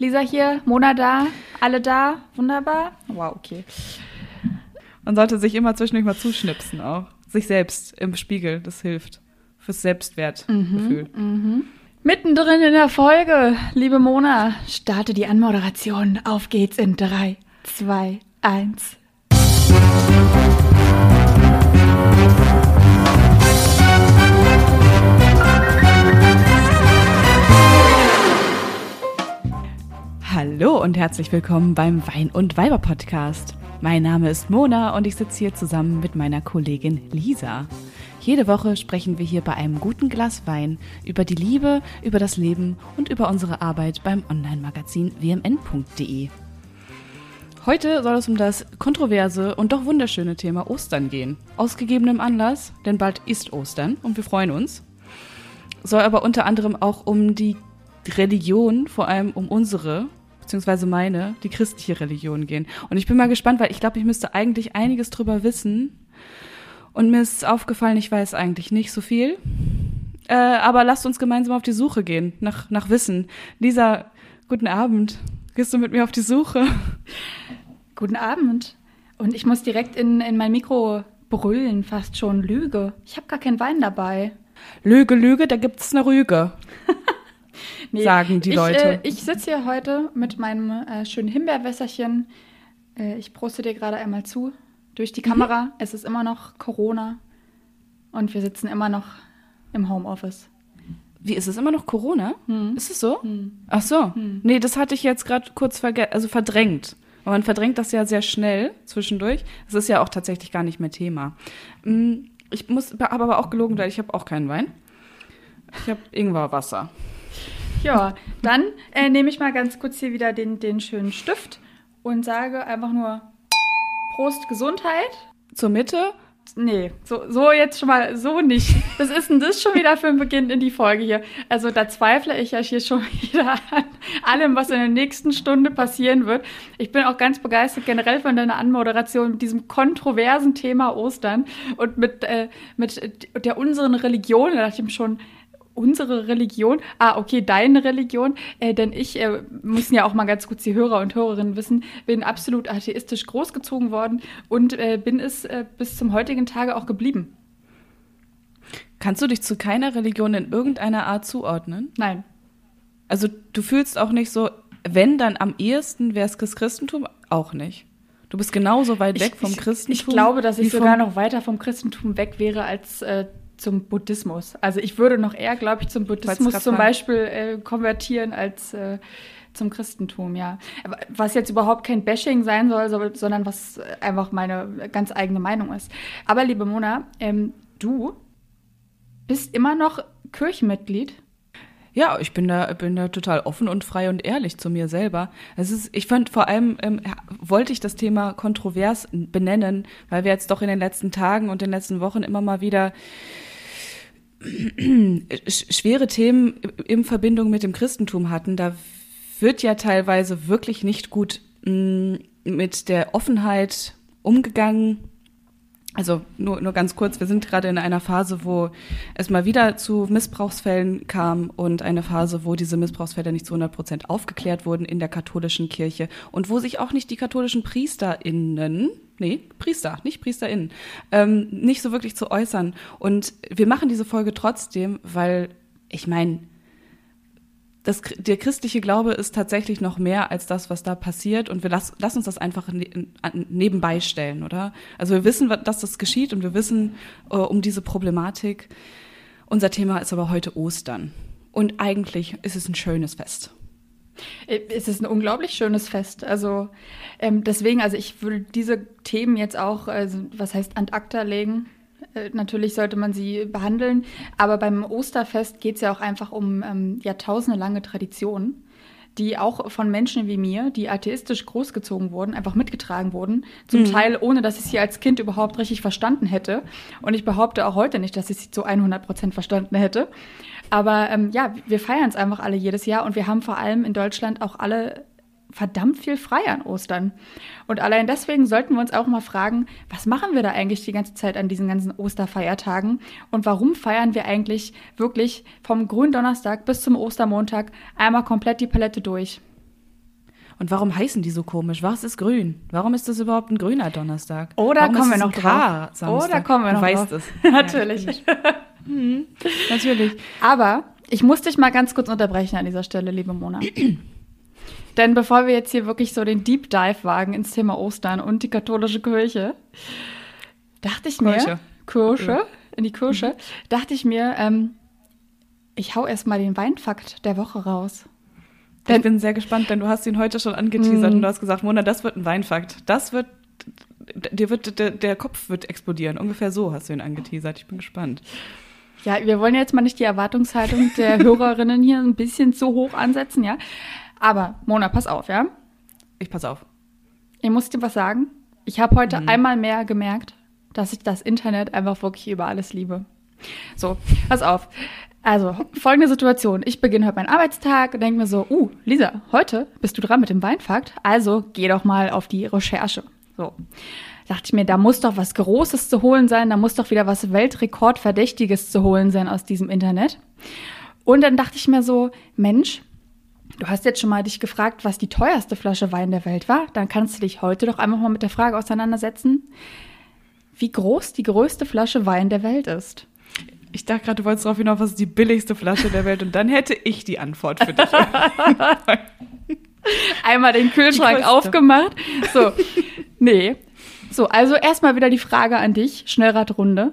Lisa hier, Mona da, alle da, wunderbar. Wow, okay. Man sollte sich immer zwischendurch mal zuschnipsen auch. Sich selbst im Spiegel, das hilft. Fürs Selbstwertgefühl. Mhm, mhm. Mittendrin in der Folge, liebe Mona, starte die Anmoderation. Auf geht's in drei, zwei, eins. Hallo und herzlich willkommen beim Wein und Weiber Podcast. Mein Name ist Mona und ich sitze hier zusammen mit meiner Kollegin Lisa. Jede Woche sprechen wir hier bei einem guten Glas Wein über die Liebe, über das Leben und über unsere Arbeit beim Online-Magazin wmn.de. Heute soll es um das kontroverse und doch wunderschöne Thema Ostern gehen. Aus gegebenem Anlass, denn bald ist Ostern und wir freuen uns. Soll aber unter anderem auch um die Religion, vor allem um unsere, beziehungsweise meine, die christliche Religion gehen. Und ich bin mal gespannt, weil ich glaube, ich müsste eigentlich einiges drüber wissen. Und mir ist aufgefallen, ich weiß eigentlich nicht so viel. Äh, aber lasst uns gemeinsam auf die Suche gehen, nach, nach Wissen. Lisa, guten Abend. Gehst du mit mir auf die Suche? Guten Abend. Und ich muss direkt in, in mein Mikro brüllen, fast schon Lüge. Ich habe gar keinen Wein dabei. Lüge, Lüge, da gibt's eine Rüge. nee, sagen die ich, Leute. Äh, ich sitze hier heute mit meinem äh, schönen Himbeerwässerchen. Äh, ich proste dir gerade einmal zu durch die Kamera. Mhm. Es ist immer noch Corona und wir sitzen immer noch im Homeoffice. Wie ist es immer noch Corona? Hm. Ist es so? Hm. Ach so. Hm. Nee, das hatte ich jetzt gerade kurz also verdrängt. Aber man verdrängt das ja sehr schnell zwischendurch. Es ist ja auch tatsächlich gar nicht mehr Thema. Hm, ich muss, habe aber auch gelogen, weil ich habe auch keinen Wein. Ich habe Ingwerwasser. Ja, dann äh, nehme ich mal ganz kurz hier wieder den, den schönen Stift und sage einfach nur Prost Gesundheit. Zur Mitte. Nee, so, so jetzt schon mal, so nicht. Was ist denn das schon wieder für ein Beginn in die Folge hier? Also da zweifle ich ja hier schon wieder an allem, was in der nächsten Stunde passieren wird. Ich bin auch ganz begeistert generell von deiner Anmoderation mit diesem kontroversen Thema Ostern und mit, äh, mit der unseren Religion. Da dachte ich mir schon, unsere Religion, ah, okay, deine Religion, äh, denn ich, äh, müssen ja auch mal ganz kurz die Hörer und Hörerinnen wissen, bin absolut atheistisch großgezogen worden und äh, bin es äh, bis zum heutigen Tage auch geblieben. Kannst du dich zu keiner Religion in irgendeiner Art zuordnen? Nein. Also du fühlst auch nicht so, wenn dann am ehesten wäre es das Christentum, auch nicht. Du bist genauso weit weg ich, vom Christentum. Ich, ich glaube, dass ich sogar noch weiter vom Christentum weg wäre als äh, zum Buddhismus. Also ich würde noch eher, glaube ich, zum Buddhismus zum Beispiel äh, konvertieren als äh, zum Christentum, ja. Was jetzt überhaupt kein Bashing sein soll, sondern was einfach meine ganz eigene Meinung ist. Aber liebe Mona, ähm, du bist immer noch Kirchenmitglied. Ja, ich bin da, bin da total offen und frei und ehrlich zu mir selber. Es ist, ich fand vor allem, ähm, wollte ich das Thema kontrovers benennen, weil wir jetzt doch in den letzten Tagen und den letzten Wochen immer mal wieder schwere Themen in Verbindung mit dem Christentum hatten, da wird ja teilweise wirklich nicht gut mm, mit der Offenheit umgegangen. Also nur, nur ganz kurz, wir sind gerade in einer Phase, wo es mal wieder zu Missbrauchsfällen kam und eine Phase, wo diese Missbrauchsfälle nicht zu 100 Prozent aufgeklärt wurden in der katholischen Kirche und wo sich auch nicht die katholischen PriesterInnen nee, Priester, nicht PriesterInnen, ähm, nicht so wirklich zu äußern. Und wir machen diese Folge trotzdem, weil ich meine, der christliche Glaube ist tatsächlich noch mehr als das, was da passiert. Und wir lass, lass uns das einfach ne, nebenbei stellen, oder? Also wir wissen, dass das geschieht und wir wissen äh, um diese Problematik. Unser Thema ist aber heute Ostern. Und eigentlich ist es ein schönes Fest. Äh, es ist ein unglaublich schönes Fest. Also ähm, deswegen, also ich würde diese Themen jetzt auch, also, was heißt ad acta legen. Äh, natürlich sollte man sie behandeln, aber beim Osterfest geht es ja auch einfach um ähm, jahrtausendelange Traditionen die auch von Menschen wie mir, die atheistisch großgezogen wurden, einfach mitgetragen wurden. Zum mhm. Teil, ohne dass ich sie als Kind überhaupt richtig verstanden hätte. Und ich behaupte auch heute nicht, dass ich sie zu 100 Prozent verstanden hätte. Aber ähm, ja, wir feiern es einfach alle jedes Jahr und wir haben vor allem in Deutschland auch alle verdammt viel frei an Ostern. Und allein deswegen sollten wir uns auch mal fragen, was machen wir da eigentlich die ganze Zeit an diesen ganzen Osterfeiertagen und warum feiern wir eigentlich wirklich vom Gründonnerstag bis zum Ostermontag einmal komplett die Palette durch? Und warum heißen die so komisch? Was ist grün? Warum ist das überhaupt ein grüner Donnerstag? Da warum kommen wir noch drauf. Da kommen wir du noch weißt drauf. es. Natürlich. Ja, natürlich. Aber ich muss dich mal ganz kurz unterbrechen an dieser Stelle, liebe Mona. Denn bevor wir jetzt hier wirklich so den Deep Dive wagen ins Thema Ostern und die katholische Kirche, dachte ich mir, Kirche. Kirche, in die Kirche, dachte ich mir, ähm, ich hau erst mal den Weinfakt der Woche raus. Ich bin sehr gespannt, denn du hast ihn heute schon angeteasert Mm. und du hast gesagt, Mona, das wird ein Weinfakt. Das wird, dir wird, der, der Kopf wird explodieren. Ungefähr so hast du ihn angeteasert. Ich bin gespannt. Ja, wir wollen jetzt mal nicht die Erwartungshaltung der Hörerinnen hier ein bisschen zu hoch ansetzen, ja. Aber Mona, pass auf, ja. Ich pass auf. Ich muss dir was sagen. Ich habe heute einmal mehr gemerkt, dass ich das Internet einfach wirklich über alles liebe. So, pass auf. Also, folgende Situation. Ich beginne heute meinen Arbeitstag und denke mir so, uh, Lisa, heute bist du dran mit dem Weinfakt, also geh doch mal auf die Recherche. So. Dachte ich mir, da muss doch was Großes zu holen sein, da muss doch wieder was Weltrekordverdächtiges zu holen sein aus diesem Internet. Und dann dachte ich mir so, Mensch, Du hast jetzt schon mal dich gefragt, was die teuerste Flasche Wein der Welt war. Dann kannst du dich heute doch einfach mal mit der Frage auseinandersetzen, wie groß die größte Flasche Wein der Welt ist. Ich dachte gerade, du wolltest darauf hinaus, was ist die billigste Flasche der Welt und dann hätte ich die Antwort für dich. Einmal den Kühlschrank aufgemacht. So, nee. So, also erstmal wieder die Frage an dich, Schnellradrunde.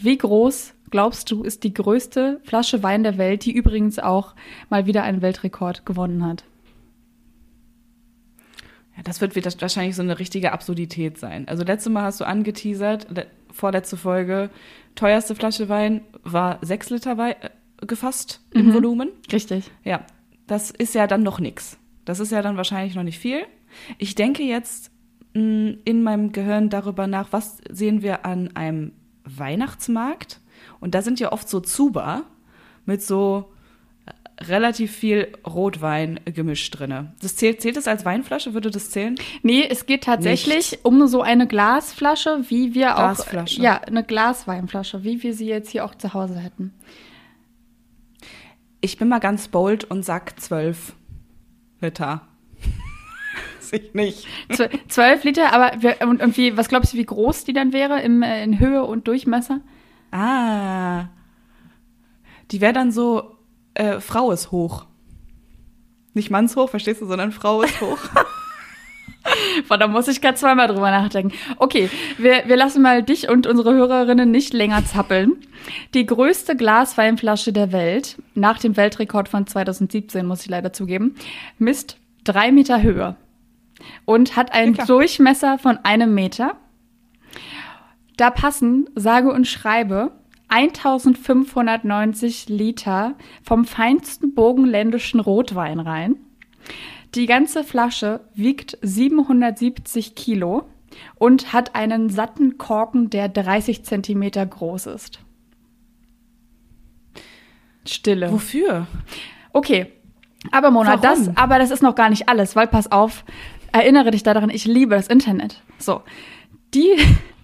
Wie groß glaubst du ist die größte Flasche Wein der Welt, die übrigens auch mal wieder einen Weltrekord gewonnen hat? Ja, das wird wieder wahrscheinlich so eine richtige Absurdität sein. Also letztes Mal hast du angeteasert, vorletzte Folge, teuerste Flasche Wein war sechs Liter Wein äh, gefasst im Volumen. Richtig. Ja, das ist ja dann noch nix. Das ist ja dann wahrscheinlich noch nicht viel. Ich denke jetzt mh, in meinem Gehirn darüber nach, was sehen wir an einem Weihnachtsmarkt? Und da sind ja oft so Zuba mit so relativ viel Rotwein gemischt drinne. Das zählt, zählt das als Weinflasche? Würde das zählen? Nee, es geht tatsächlich um so eine Glasflasche, wie wir Glasflasche. auch. Ja, eine Glasweinflasche, wie wir sie jetzt hier auch zu Hause hätten. Ich bin mal ganz bold und sag zwölf Liter. Ich nicht. Zw- Zwölf Liter, aber wir, und, und wie, was glaubst du, wie groß die dann wäre im, äh, in Höhe und Durchmesser? Ah. Die wäre dann so, äh, Frau ist hoch. Nicht mannshoch, verstehst du, sondern Frau ist hoch. Boah, da muss ich gerade zweimal drüber nachdenken. Okay, wir, wir lassen mal dich und unsere Hörerinnen nicht länger zappeln. Die größte Glasweinflasche der Welt, nach dem Weltrekord von 2017, muss ich leider zugeben, misst drei Meter Höhe und hat einen Ja. Durchmesser von einem Meter. Da passen, sage und schreibe, 1590 Liter vom feinsten burgenländischen Rotwein rein. Die ganze Flasche wiegt 770 Kilo und hat einen satten Korken, der 30 Zentimeter groß ist. Stille. Wofür? Okay, aber Mona, Warum? das, aber das ist noch gar nicht alles, weil pass auf, erinnere dich daran, ich liebe das Internet. So, die,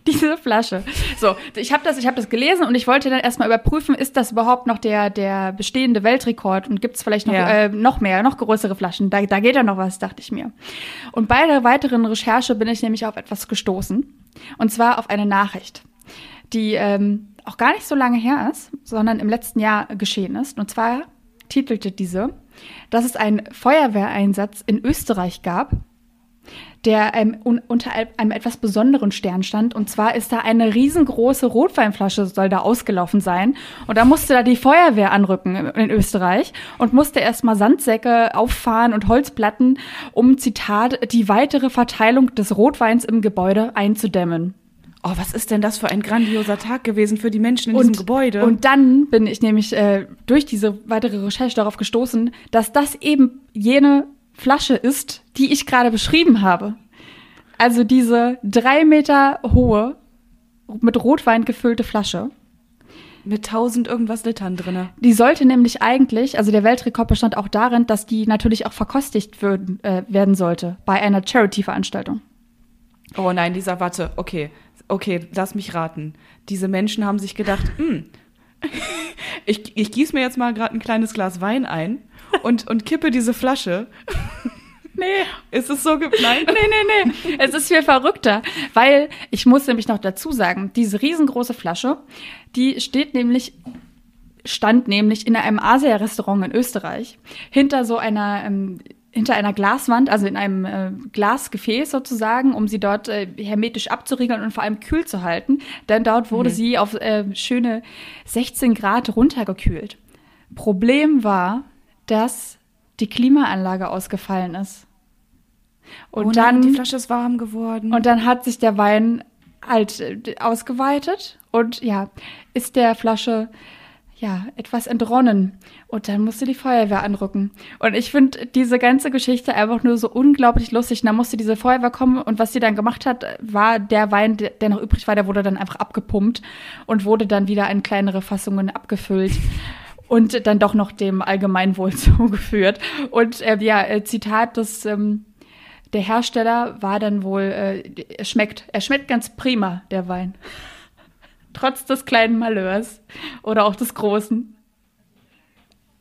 diese Flasche. So, ich habe das, ich habe das gelesen und ich wollte dann erstmal überprüfen, ist das überhaupt noch der, der bestehende Weltrekord und gibt es vielleicht noch, Ja. äh, noch mehr, noch größere Flaschen? Da, da geht ja noch was, dachte ich mir. Und bei der weiteren Recherche bin ich nämlich auf etwas gestoßen und zwar auf eine Nachricht, die ähm, auch gar nicht so lange her ist, sondern im letzten Jahr geschehen ist. Und zwar titelte diese, dass es einen Feuerwehreinsatz in Österreich gab, der ähm, un unter einem etwas besonderen Stern stand. Und zwar ist da eine riesengroße Rotweinflasche, soll da ausgelaufen sein. Und da musste da die Feuerwehr anrücken in- Österreich und musste erstmal Sandsäcke auffahren und Holzplatten, um, Zitat, die weitere Verteilung des Rotweins im Gebäude einzudämmen. Oh, was ist denn das für ein grandioser Tag gewesen für die Menschen in diesem Gebäude? Und dann bin ich nämlich äh, durch diese weitere Recherche darauf gestoßen, dass das eben jene Flasche ist, die ich gerade beschrieben habe. Also diese drei Meter hohe, mit Rotwein gefüllte Flasche. mit tausend irgendwas Litern drinne. Die sollte nämlich eigentlich, also der Weltrekord bestand auch darin, dass die natürlich auch verkostigt würden, äh, werden sollte bei einer Charity-Veranstaltung. Oh nein, Lisa, warte. Okay, okay, lass mich raten. Diese Menschen haben sich gedacht, hm, ich, ich gieße mir jetzt mal gerade ein kleines Glas Wein ein und, und kippe diese Flasche Nee. Ist es so geplant? Nee, nee, nee. Es ist viel verrückter, weil ich muss nämlich noch dazu sagen, diese riesengroße Flasche, die steht nämlich stand nämlich in einem Asia-Restaurant in Österreich hinter so einer ähm, hinter einer Glaswand, also in einem äh, Glasgefäß sozusagen, um sie dort äh, hermetisch abzuriegeln und vor allem kühl zu halten. Denn dort wurde mhm. sie auf äh, schöne 16 Grad runtergekühlt. Problem war, dass die Klimaanlage ausgefallen ist. Und oh nein, dann die Flasche ist warm geworden. Und dann hat sich der Wein halt äh, ausgeweitet und ja, ist der Flasche ja, etwas entronnen. Und dann musste die Feuerwehr anrücken. Und ich finde diese ganze Geschichte einfach nur so unglaublich lustig. Und dann musste diese Feuerwehr kommen und was sie dann gemacht hat, war der Wein, der noch übrig war, der wurde dann einfach abgepumpt und wurde dann wieder in kleinere Fassungen abgefüllt. Und dann doch noch dem Allgemeinwohl zugeführt. Und äh, ja, äh, Zitat des ähm, der Hersteller war dann wohl, äh, schmeckt, er schmeckt ganz prima, der Wein trotz des kleinen Malheurs oder auch des großen.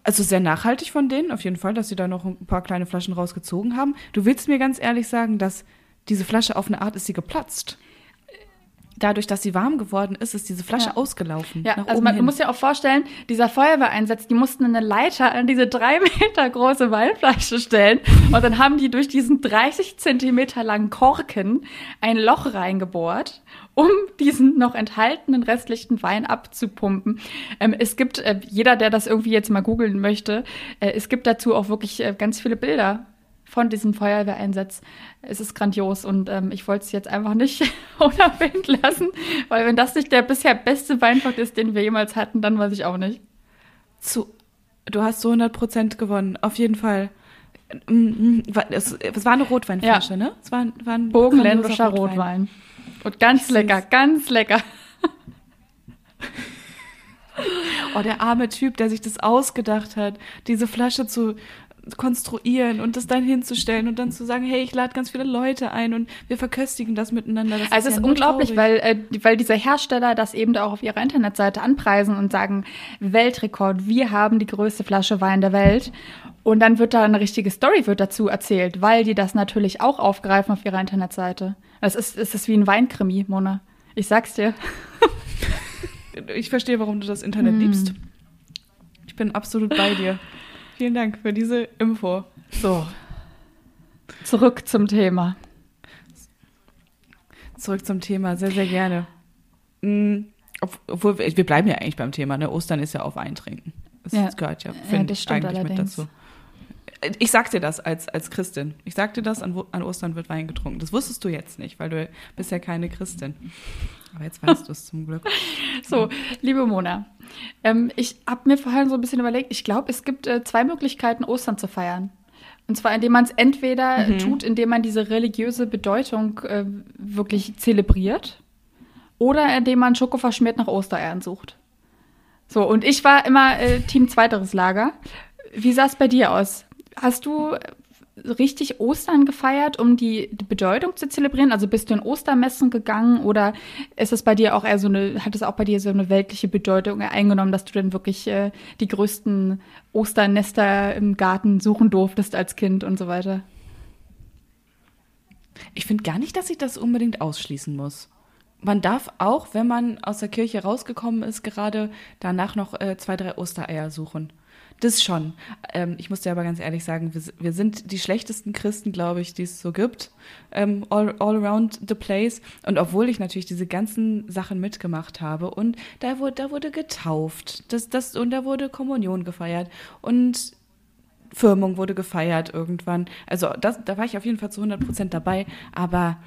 Also sehr nachhaltig von denen, auf jeden Fall, dass sie da noch ein paar kleine Flaschen rausgezogen haben. Du willst mir ganz ehrlich sagen, dass diese Flasche auf eine Art ist sie geplatzt dadurch, dass sie warm geworden ist, ist diese Flasche ja. ausgelaufen. Ja, also man hin. muss ja auch vorstellen, dieser Feuerwehreinsatz, die mussten eine Leiter an diese drei Meter große Weinflasche stellen und dann haben die durch diesen 30 Zentimeter langen Korken ein Loch reingebohrt, um diesen noch enthaltenen restlichen Wein abzupumpen. Ähm, es gibt, äh, jeder, der das irgendwie jetzt mal googeln möchte, äh, es gibt dazu auch wirklich äh, ganz viele Bilder von diesem Feuerwehreinsatz. Es ist grandios und ähm, ich wollte es jetzt einfach nicht unerwähnt lassen, weil wenn das nicht der bisher beste Weinfach ist, den wir jemals hatten, dann weiß ich auch nicht. Zu, du hast so 100 Prozent gewonnen, auf jeden Fall. Mm, mm, es, es war eine Rotweinflasche, ja. ne? Es war, war ein Bogenländischer Rotwein. Rotwein. Und ganz lecker, ganz lecker. Oh, der arme Typ, der sich das ausgedacht hat, diese Flasche zu, konstruieren und das dann hinzustellen und dann zu sagen, hey, ich lade ganz viele Leute ein und wir verköstigen das miteinander. Das also ist es ist unglaublich, weil, äh, weil diese Hersteller das eben auch auf ihrer Internetseite anpreisen und sagen, Weltrekord, wir haben die größte Flasche Wein der Welt. Und dann wird da eine richtige Story wird dazu erzählt, weil die das natürlich auch aufgreifen auf ihrer Internetseite. Es ist, es ist wie ein Weinkrimi, Mona. Ich sag's dir. ich verstehe, warum du das Internet mm. liebst. Ich bin absolut bei dir. Vielen Dank für diese Info. So. Zurück zum Thema. Zurück zum Thema, sehr, sehr gerne. Mhm. Obwohl, wir bleiben ja eigentlich beim Thema, ne? Ostern ist ja auf Eintrinken. Das ja. gehört ja, ja das stimmt eigentlich allerdings. mit dazu. Ich sag dir das als, als Christin. Ich sag dir das, an, an Ostern wird Wein getrunken. Das wusstest du jetzt nicht, weil du bist ja keine Christin. Aber jetzt weißt du es zum Glück. So, liebe Mona, ähm, ich habe mir vorhin so ein bisschen überlegt, ich glaube, es gibt äh, zwei Möglichkeiten, Ostern zu feiern. Und zwar, indem man es entweder mhm. tut, indem man diese religiöse Bedeutung äh, wirklich zelebriert, oder indem man Schoko verschmiert nach Ostereiern sucht. So, und ich war immer äh, Team zweiteres Lager. Wie sah es bei dir aus? Hast du richtig Ostern gefeiert, um die, Bedeutung zu zelebrieren? Also bist du in Ostermessen gegangen oder ist es bei dir auch eher so eine, hat es auch bei dir so eine weltliche Bedeutung eingenommen, dass du dann wirklich äh, die größten Osternester im Garten suchen durftest als Kind und so weiter? Ich finde gar nicht, dass ich das unbedingt ausschließen muss. Man darf auch, wenn man aus der Kirche rausgekommen ist, gerade danach noch äh, zwei, drei Ostereier suchen. Das schon. Ähm, ich muss dir aber ganz ehrlich sagen, wir, wir sind die schlechtesten Christen, glaube ich, die es so gibt. Ähm, all, all around the place. Und obwohl ich natürlich diese ganzen Sachen mitgemacht habe und da wurde, da wurde getauft. Das, das, und da wurde Kommunion gefeiert. Und Firmung wurde gefeiert irgendwann. Also das, da war ich auf jeden Fall zu 100 Prozent dabei. Aber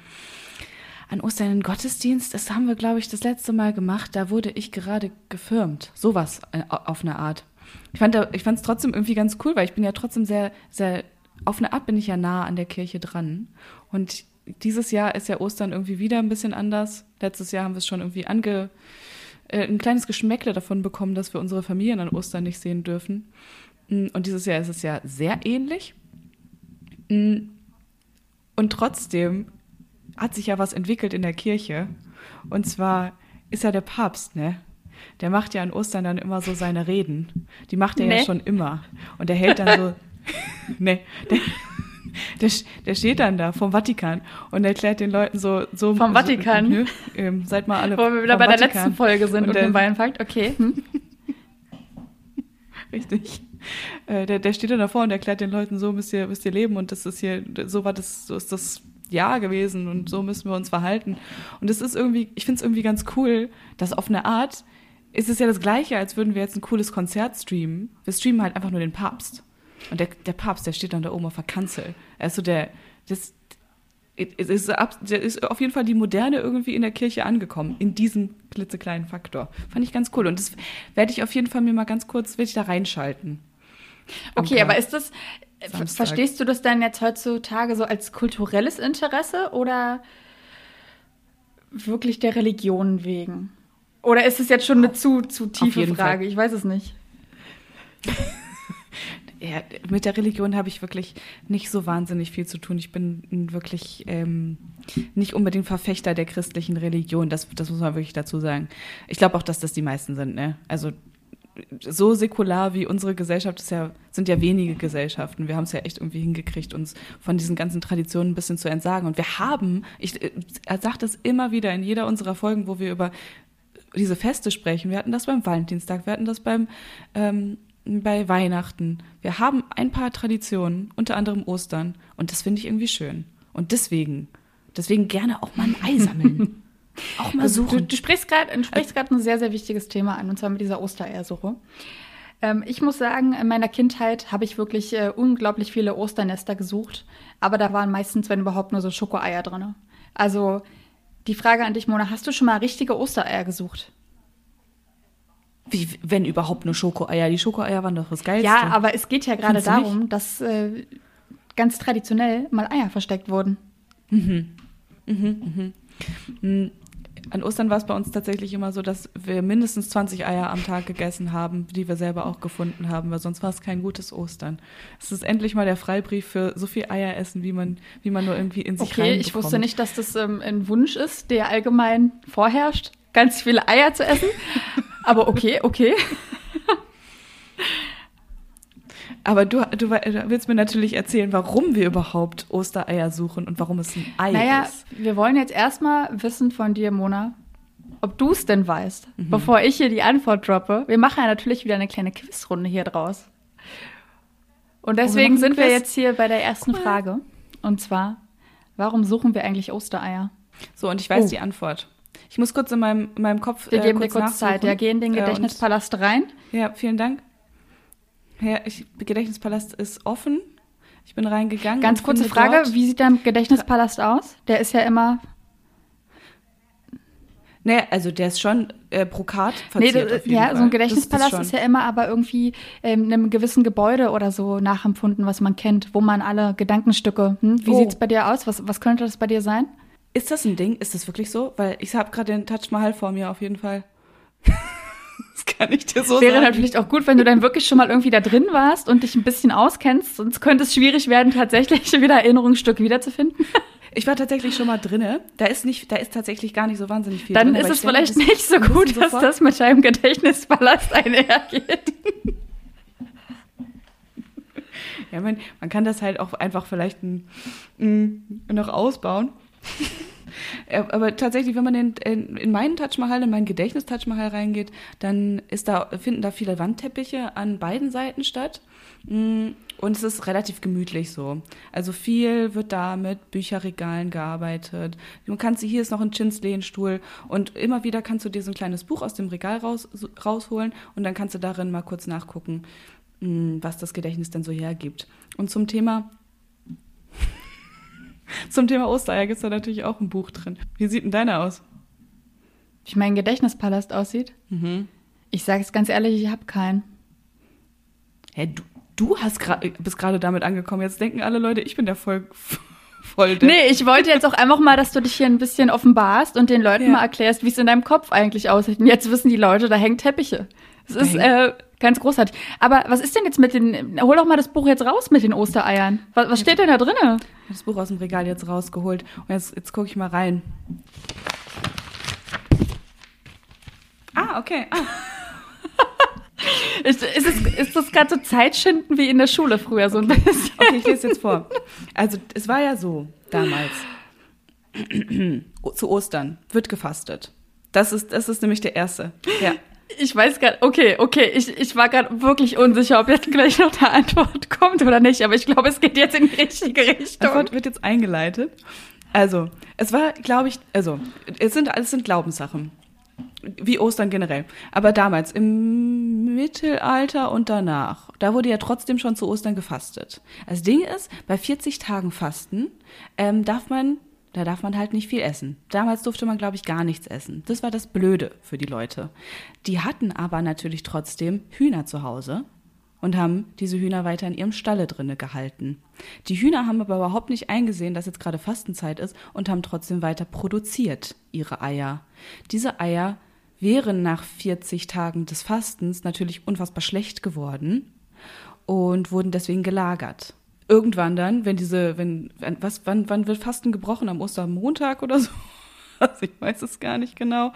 an Ostern in Gottesdienst, das haben wir, glaube ich, das letzte Mal gemacht. Da wurde ich gerade gefirmt. Sowas äh, auf eine Art. Ich fand es trotzdem irgendwie ganz cool, weil ich bin ja trotzdem sehr, sehr, auf eine Art bin ich ja nah an der Kirche dran. Und dieses Jahr ist ja Ostern irgendwie wieder ein bisschen anders. Letztes Jahr haben wir es schon irgendwie ange, äh, ein kleines Geschmäckle davon bekommen, dass wir unsere Familien an Ostern nicht sehen dürfen. Mm, und dieses Jahr ist es ja sehr ähnlich. Mm, und trotzdem hat sich ja was entwickelt in der Kirche. Und zwar ist ja der Papst, ne? Der macht ja an Ostern dann immer so seine Reden. Die macht er nee. ja schon immer. Und der hält dann so, nee, der, der, der steht dann da vom Vatikan und erklärt den Leuten so. so vom Vatikan? So, nö, ähm, seid mal alle. Wo wir wieder bei Vatikan. der letzten Folge sind und, und dem Weinfakt, okay. Hm? Richtig. Äh, der, der steht dann davor und erklärt den Leuten, so müsst ihr, müsst ihr leben und das ist hier, so war das, so ist das Jahr gewesen und so müssen wir uns verhalten. Und es ist irgendwie, ich finde es irgendwie ganz cool, dass auf eine Art ist es ja das Gleiche, als würden wir jetzt ein cooles Konzert streamen. Wir streamen halt einfach nur den Papst. Und der, der Papst, der steht dann da oben auf der Kanzel. Er ist so der, das, ist, der ist auf jeden Fall die Moderne irgendwie in der Kirche angekommen, in diesem klitzekleinen Faktor. Fand ich ganz cool. Und das werde ich auf jeden Fall mir mal ganz kurz, werde ich da reinschalten. Okay, aber ist das, Samstag. verstehst du das dann jetzt heutzutage so als kulturelles Interesse oder wirklich der Religion wegen? Oder ist es jetzt schon eine zu, zu tiefe Frage? Fall. Ich weiß es nicht. ja, mit der Religion habe ich wirklich nicht so wahnsinnig viel zu tun. Ich bin wirklich ähm, nicht unbedingt Verfechter der christlichen Religion. Das, das muss man wirklich dazu sagen. Ich glaube auch, dass das die meisten sind. Ne? Also so säkular wie unsere Gesellschaft ist ja, sind ja wenige Gesellschaften. Wir haben es ja echt irgendwie hingekriegt, uns von diesen ganzen Traditionen ein bisschen zu entsagen. Und wir haben, ich äh, sage das immer wieder in jeder unserer Folgen, wo wir über diese Feste sprechen. Wir hatten das beim Valentinstag, wir hatten das beim ähm, bei Weihnachten. Wir haben ein paar Traditionen, unter anderem Ostern. Und das finde ich irgendwie schön. Und deswegen, deswegen gerne auch mal ein Ei sammeln. auch mal suchen. Du, du sprichst gerade sprichst also, ein sehr, sehr wichtiges Thema an, und zwar mit dieser Ostereiersuche. Ähm, ich muss sagen, in meiner Kindheit habe ich wirklich äh, unglaublich viele Osternester gesucht. Aber da waren meistens, wenn überhaupt, nur so Schokoeier drin. Also die Frage an dich, Mona, hast du schon mal richtige Ostereier gesucht? Wie, wenn überhaupt nur Schokoeier? Die Schokoeier waren doch das Geilste. Ja, aber es geht ja gerade darum, nicht? dass äh, ganz traditionell mal Eier versteckt wurden. Mhm. Mhm, mhm. An Ostern war es bei uns tatsächlich immer so, dass wir mindestens 20 Eier am Tag gegessen haben, die wir selber auch gefunden haben, weil sonst war es kein gutes Ostern. Es ist endlich mal der Freibrief für so viel Eier essen, wie man, wie man nur irgendwie in sich Okay, ich wusste nicht, dass das ähm, ein Wunsch ist, der allgemein vorherrscht, ganz viele Eier zu essen. Aber okay, okay. Aber du, du, willst mir natürlich erzählen, warum wir überhaupt Ostereier suchen und warum es ein Ei naja, ist. Wir wollen jetzt erstmal wissen von dir, Mona, ob du es denn weißt, mhm. bevor ich hier die Antwort droppe. Wir machen ja natürlich wieder eine kleine Quizrunde hier draus. Und deswegen wir sind Quiz. wir jetzt hier bei der ersten cool. Frage. Und zwar, warum suchen wir eigentlich Ostereier? So, und ich weiß oh. die Antwort. Ich muss kurz in meinem, in meinem Kopf. Wir äh, geben kurz dir kurz Zeit. Ja, geh in den Gedächtnispalast rein. Ja, vielen Dank. Ja, ich, Gedächtnispalast ist offen. Ich bin reingegangen. Ganz kurze Frage: Wie sieht dein Gedächtnispalast aus? Der ist ja immer. Nee, also der ist schon äh, brokat verziert nee, Ja, Fall. so ein Gedächtnispalast ist, ist, ja immer aber irgendwie ähm, einem gewissen Gebäude oder so nachempfunden, was man kennt, wo man alle Gedankenstücke. Hm? Wie oh. sieht es bei dir aus? Was, was könnte das bei dir sein? Ist das ein Ding? Ist das wirklich so? Weil ich habe gerade den Touch Mahal vor mir auf jeden Fall. kann ich dir so Wäre sagen. Wäre natürlich auch gut, wenn du dann wirklich schon mal irgendwie da drin warst und dich ein bisschen auskennst. Sonst könnte es schwierig werden, tatsächlich wieder Erinnerungsstücke wiederzufinden. Ich war tatsächlich schon mal drinne. Da ist nicht, da ist tatsächlich gar nicht so wahnsinnig viel Dann drin, ist es vielleicht denke, nicht so gut, dass das mit deinem Gedächtnispalast einhergeht. Ja, man, man kann das halt auch einfach vielleicht ein, ein, noch ausbauen. Aber tatsächlich, wenn man in, in, in meinen Taj Mahal, in meinen Gedächtnis-Taj Mahal reingeht, dann ist da, finden da viele Wandteppiche an beiden Seiten statt. Mm, und es ist relativ gemütlich so. Also viel wird da mit Bücherregalen gearbeitet. Du kannst, hier ist noch ein Chins-Lehnstuhl und immer wieder kannst du dir so ein kleines Buch aus dem Regal raus, rausholen und dann kannst du darin mal kurz nachgucken, mm, was das Gedächtnis denn so hergibt. Und zum Thema zum Thema Ostereier gibt es da natürlich auch ein Buch drin. Wie sieht denn deiner aus? Wie mein Gedächtnispalast aussieht? Mhm. Ich sage es ganz ehrlich, ich habe keinen. Hä, du, du hast bist gerade damit angekommen. Jetzt denken alle Leute, ich bin der voll, voll der. Nee, ich wollte jetzt auch einfach mal, dass du dich hier ein bisschen offenbarst und den Leuten ja. mal erklärst, wie es in deinem Kopf eigentlich aussieht. Und jetzt wissen die Leute, da hängen Teppiche. Es ist äh, ganz großartig. Aber was ist denn jetzt mit den. Hol doch mal das Buch jetzt raus mit den Ostereiern. Was, was steht denn da drin? Ich habe das Buch aus dem Regal jetzt rausgeholt. Und jetzt, jetzt gucke ich mal rein. Ah, okay. Ah. Ist, ist, es, ist das gerade so Zeitschinden wie in der Schule früher so ein bisschen? Okay, ich lese jetzt vor. Also, es war ja so damals. Zu Ostern wird gefastet. Das ist, das ist nämlich der erste. Ja. Ich weiß gerade, okay, okay, ich, ich war gerade wirklich unsicher, ob jetzt gleich noch eine Antwort kommt oder nicht, aber ich glaube, es geht jetzt in die richtige Richtung. Antwort wird jetzt eingeleitet. Also, es war, glaube ich, also, es sind alles sind Glaubenssachen. Wie Ostern generell. Aber damals, im Mittelalter und danach, da wurde ja trotzdem schon zu Ostern gefastet. Das Ding ist, bei 40 Tagen Fasten ähm, darf man da darf man halt nicht viel essen. Damals durfte man, glaube ich, gar nichts essen. Das war das Blöde für die Leute. Die hatten aber natürlich trotzdem Hühner zu Hause und haben diese Hühner weiter in ihrem Stalle drinne gehalten. Die Hühner haben aber überhaupt nicht eingesehen, dass jetzt gerade Fastenzeit ist und haben trotzdem weiter produziert ihre Eier. Diese Eier wären nach 40 Tagen des Fastens natürlich unfassbar schlecht geworden und wurden deswegen gelagert irgendwann dann, wenn diese, wenn, was, wann, wann wird Fasten gebrochen? Am Ostermontag oder so? Also ich weiß es gar nicht genau.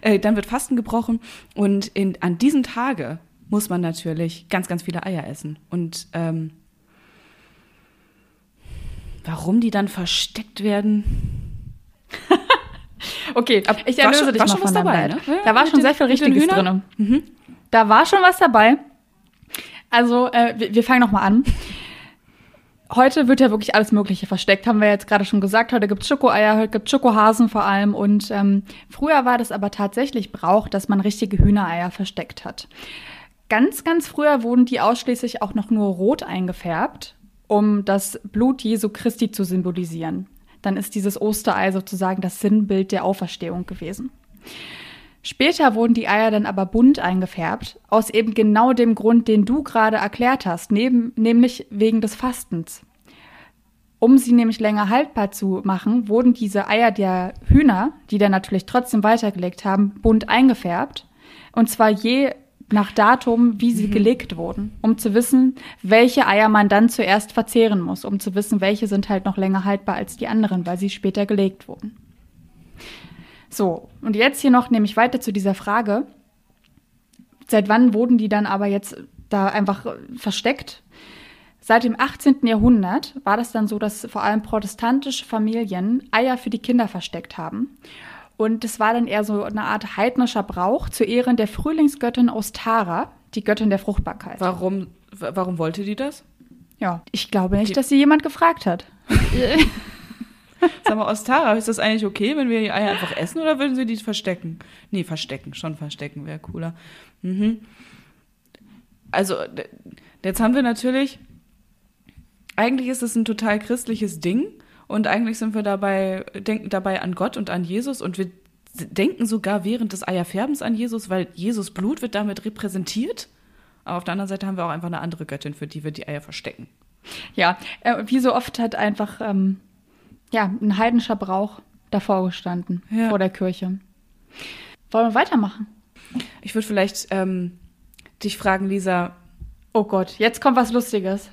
Äh, dann wird Fasten gebrochen und in, an diesem Tage muss man natürlich ganz, ganz viele Eier essen. Und ähm, warum die dann versteckt werden? okay, Aber ich erlöse schon- dich war mal schon was von deinem dabei, ne? Ja, Da war schon den- sehr viel Richtiges drin. Da war schon was dabei. Also, äh, wir, wir fangen noch mal an. Heute wird ja wirklich alles Mögliche versteckt, haben wir jetzt gerade schon gesagt. Heute gibt's Schokoeier, heute gibt's Schokohasen vor allem. Und ähm, früher war das aber tatsächlich Brauch, dass man richtige Hühnereier versteckt hat. Ganz, ganz früher wurden die ausschließlich auch noch nur rot eingefärbt, um das Blut Jesu Christi zu symbolisieren. Dann ist dieses Osterei sozusagen das Sinnbild der Auferstehung gewesen. Später wurden die Eier dann aber bunt eingefärbt, aus eben genau dem Grund, den du gerade erklärt hast, neben, nämlich wegen des Fastens. Um sie nämlich länger haltbar zu machen, wurden diese Eier der Hühner, die dann natürlich trotzdem weitergelegt haben, bunt eingefärbt. Und zwar je nach Datum, wie sie gelegt wurden, um zu wissen, welche Eier man dann zuerst verzehren muss, um zu wissen, welche sind halt noch länger haltbar als die anderen, weil sie später gelegt wurden. So, und jetzt hier noch nehme ich weiter zu dieser Frage. Seit wann wurden die dann aber jetzt da einfach äh, versteckt? Seit dem 18. Jahrhundert war das dann so, dass vor allem protestantische Familien Eier für die Kinder versteckt haben. Und es war dann eher so eine Art heidnischer Brauch zu Ehren der Frühlingsgöttin Ostara, die Göttin der Fruchtbarkeit. Warum, wa- warum wollte die das? Ja, ich glaube nicht, dass sie jemand gefragt hat. Sag mal, Ostara, ist das eigentlich okay, wenn wir die Eier einfach essen oder würden sie die verstecken? Nee, verstecken, schon verstecken wäre cooler. Mhm. Also, jetzt haben wir natürlich, eigentlich ist es ein total christliches Ding und eigentlich sind wir dabei, denken dabei an Gott und an Jesus und wir denken sogar während des Eierfärbens an Jesus, weil Jesus Blut wird damit repräsentiert. Aber auf der anderen Seite haben wir auch einfach eine andere Göttin, für die wir die Eier verstecken. Ja, äh, wie so oft hat einfach ähm, ja, ein heidnischer Brauch davor gestanden, Ja. vor der Kirche. Wollen wir weitermachen? Ich würde vielleicht ähm, dich fragen, Lisa, Oh Gott, jetzt kommt was Lustiges.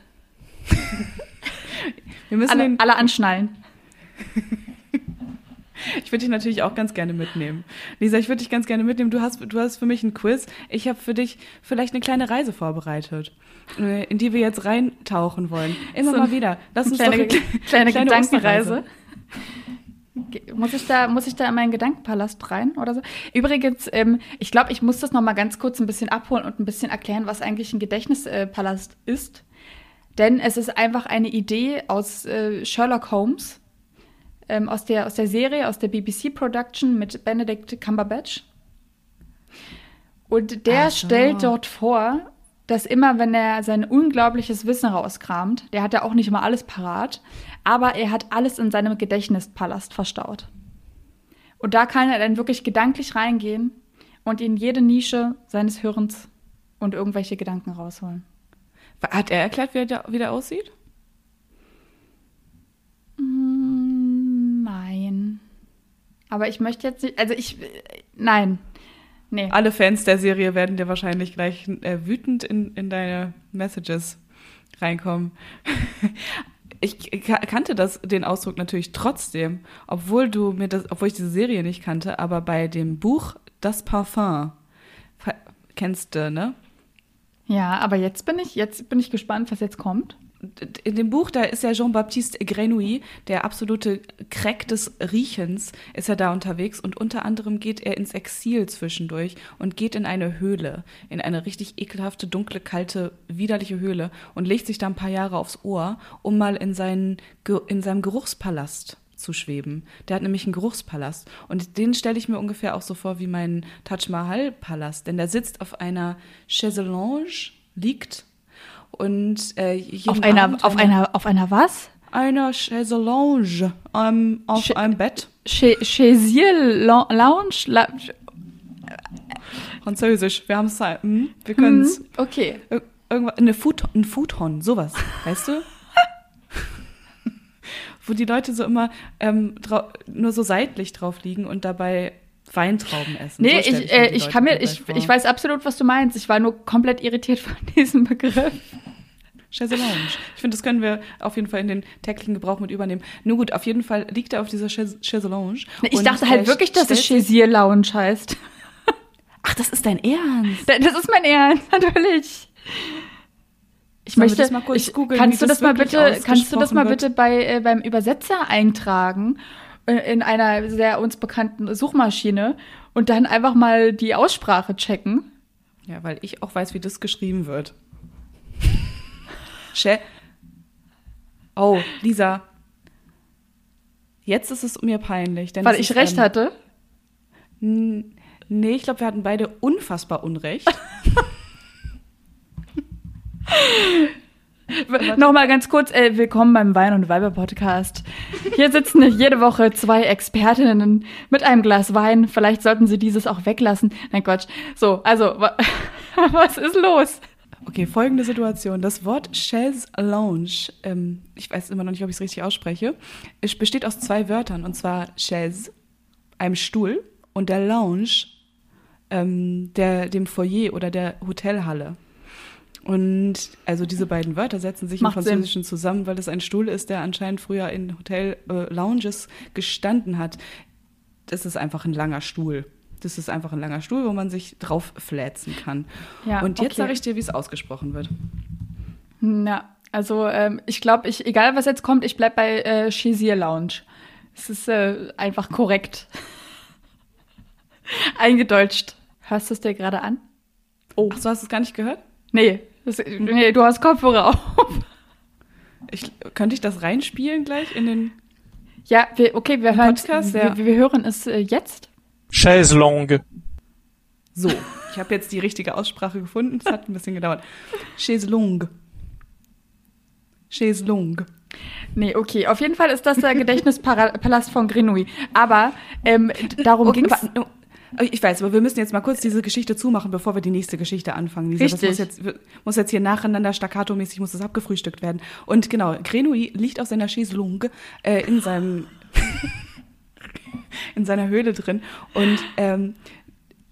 wir müssen Alle, alle anschnallen. Ich würde dich natürlich auch ganz gerne mitnehmen. Lisa, ich würde dich ganz gerne mitnehmen. Du hast, du hast für mich ein Quiz. Ich habe für dich vielleicht eine kleine Reise vorbereitet, äh, in die wir jetzt reintauchen wollen. Immer So mal wieder. Lass uns Kleine, doch kleine, kleine Gedankenreise. Ge- Muss ich, da, muss ich da in meinen Gedankenpalast rein oder so? Übrigens, ähm, ich glaube, ich muss das noch mal ganz kurz ein bisschen abholen und ein bisschen erklären, was eigentlich ein Gedächtnispalast ist. Denn es ist einfach eine Idee aus äh, Sherlock Holmes, ähm, aus, der, aus der Serie, aus der BBC-Production mit Benedict Cumberbatch. Und der so. stellt dort vor, dass immer, wenn er sein unglaubliches Wissen rauskramt, der hat ja auch nicht immer alles parat, aber er hat alles in seinem Gedächtnispalast verstaut. Und da kann er dann wirklich gedanklich reingehen und in jede Nische seines Hirns und irgendwelche Gedanken rausholen. Hat er erklärt, wie der, wie der aussieht? Mm, Nein. Aber ich möchte jetzt nicht, also ich, nein. Nee. Alle Fans der Serie werden dir wahrscheinlich gleich äh, wütend in, in deine Messages reinkommen. Ich ka- kannte das, den Ausdruck natürlich trotzdem, obwohl du mir das, obwohl ich diese Serie nicht kannte, aber bei dem Buch Das Parfum kennst du, ne? Ja, aber jetzt bin ich, jetzt bin ich gespannt, was jetzt kommt. In dem Buch, da ist ja Jean-Baptiste Grenouille, der absolute Crack des Riechens, ist er da unterwegs und unter anderem geht er ins Exil zwischendurch und geht in eine Höhle, in eine richtig ekelhafte, dunkle, kalte, widerliche Höhle und legt sich da ein paar Jahre aufs Ohr, um mal in, seinen, in seinem Geruchspalast zu schweben. Der hat nämlich einen Geruchspalast. Und den stelle ich mir ungefähr auch so vor wie meinen Taj Mahal-Palast. Denn der sitzt auf einer Chaiselange, liegt und äh, auf einer, Abend auf einer, auf einer was? Einer Chaiselange ähm, auf Ch einem Bett. Chaisier Lounge? La Französisch, wir haben es hm, wir können es. Hm, okay. Irgendwas, eine Food, ein Foodhorn, sowas, weißt du? wo die Leute so immer ähm, nur so seitlich drauf liegen und dabei Weintrauben essen. Nee, so ich, äh, ich kann mir, ich, ich weiß absolut, was du meinst. Ich war nur komplett irritiert von diesem Begriff. Chaiselange. Ich finde, das können wir auf jeden Fall in den täglichen Gebrauch mit übernehmen. Nur gut, auf jeden Fall liegt er auf dieser Chaiselange. Ich dachte halt wirklich, dass es Chaisier Lounge heißt. Ach, das ist dein Ernst? Das ist mein Ernst, natürlich. Ich Sollen möchte, mal kurz ich, googeln, kannst du das, das mal bitte, kannst du das mal bitte bei, äh, beim Übersetzer eintragen in einer sehr uns bekannten Suchmaschine und dann einfach mal die Aussprache checken? Ja, weil ich auch weiß, wie das geschrieben wird. Che oh, Lisa. Jetzt ist es mir peinlich. weil ich recht ähm, hatte? Nee, ich glaube, wir hatten beide unfassbar Unrecht. Nochmal ganz kurz, äh, willkommen beim Wein und Weiber Podcast. Hier sitzen jede Woche zwei Expertinnen mit einem Glas Wein. Vielleicht sollten sie dieses auch weglassen. Nein, Quatsch. So, also, was ist los? Okay, folgende Situation. Das Wort Chaise Lounge, ähm, ich weiß immer noch nicht, ob ich es richtig ausspreche, es besteht aus zwei Wörtern, und zwar Chaise, einem Stuhl, und der Lounge, ähm, der, dem Foyer oder der Hotelhalle. Und also diese beiden Wörter setzen sich Macht im Französischen Sinn. zusammen, weil es ein Stuhl ist, der anscheinend früher in Hotel-Lounges äh, gestanden hat. Das ist einfach ein langer Stuhl. Das ist einfach ein langer Stuhl, wo man sich drauf flätzen kann. Ja, Und jetzt okay. sage ich dir, wie es ausgesprochen wird. Ja, also ähm, ich glaube, ich, egal was jetzt kommt, ich bleibe bei äh, Chaisier Lounge. Es ist äh, einfach korrekt. Eingedeutscht. Hörst du es dir gerade an? Oh. Ach so, hast du es gar nicht gehört? Nee, das, nee, du hast Kopfhörer auf. Ich, könnte ich das reinspielen gleich in den. Ja, wir, okay, wir hören, Podcast, wir, wir, hören es äh, jetzt. Chaise longue. So, ich habe jetzt die richtige Aussprache gefunden. Es hat ein bisschen gedauert. Chaise longue. Chaise longue. Nee, okay. Auf jeden Fall ist das der Gedächtnispalast von Grenouille. Aber ähm, darum okay, ging es. Ich weiß, aber wir müssen jetzt mal kurz diese Geschichte zumachen, bevor wir die nächste Geschichte anfangen. Lisa, Richtig. Das muss jetzt, muss jetzt hier nacheinander staccato-mäßig muss das abgefrühstückt werden. Und genau, Grenouille liegt auf seiner Chaiselongue äh, in seinem in seiner Höhle drin und ähm,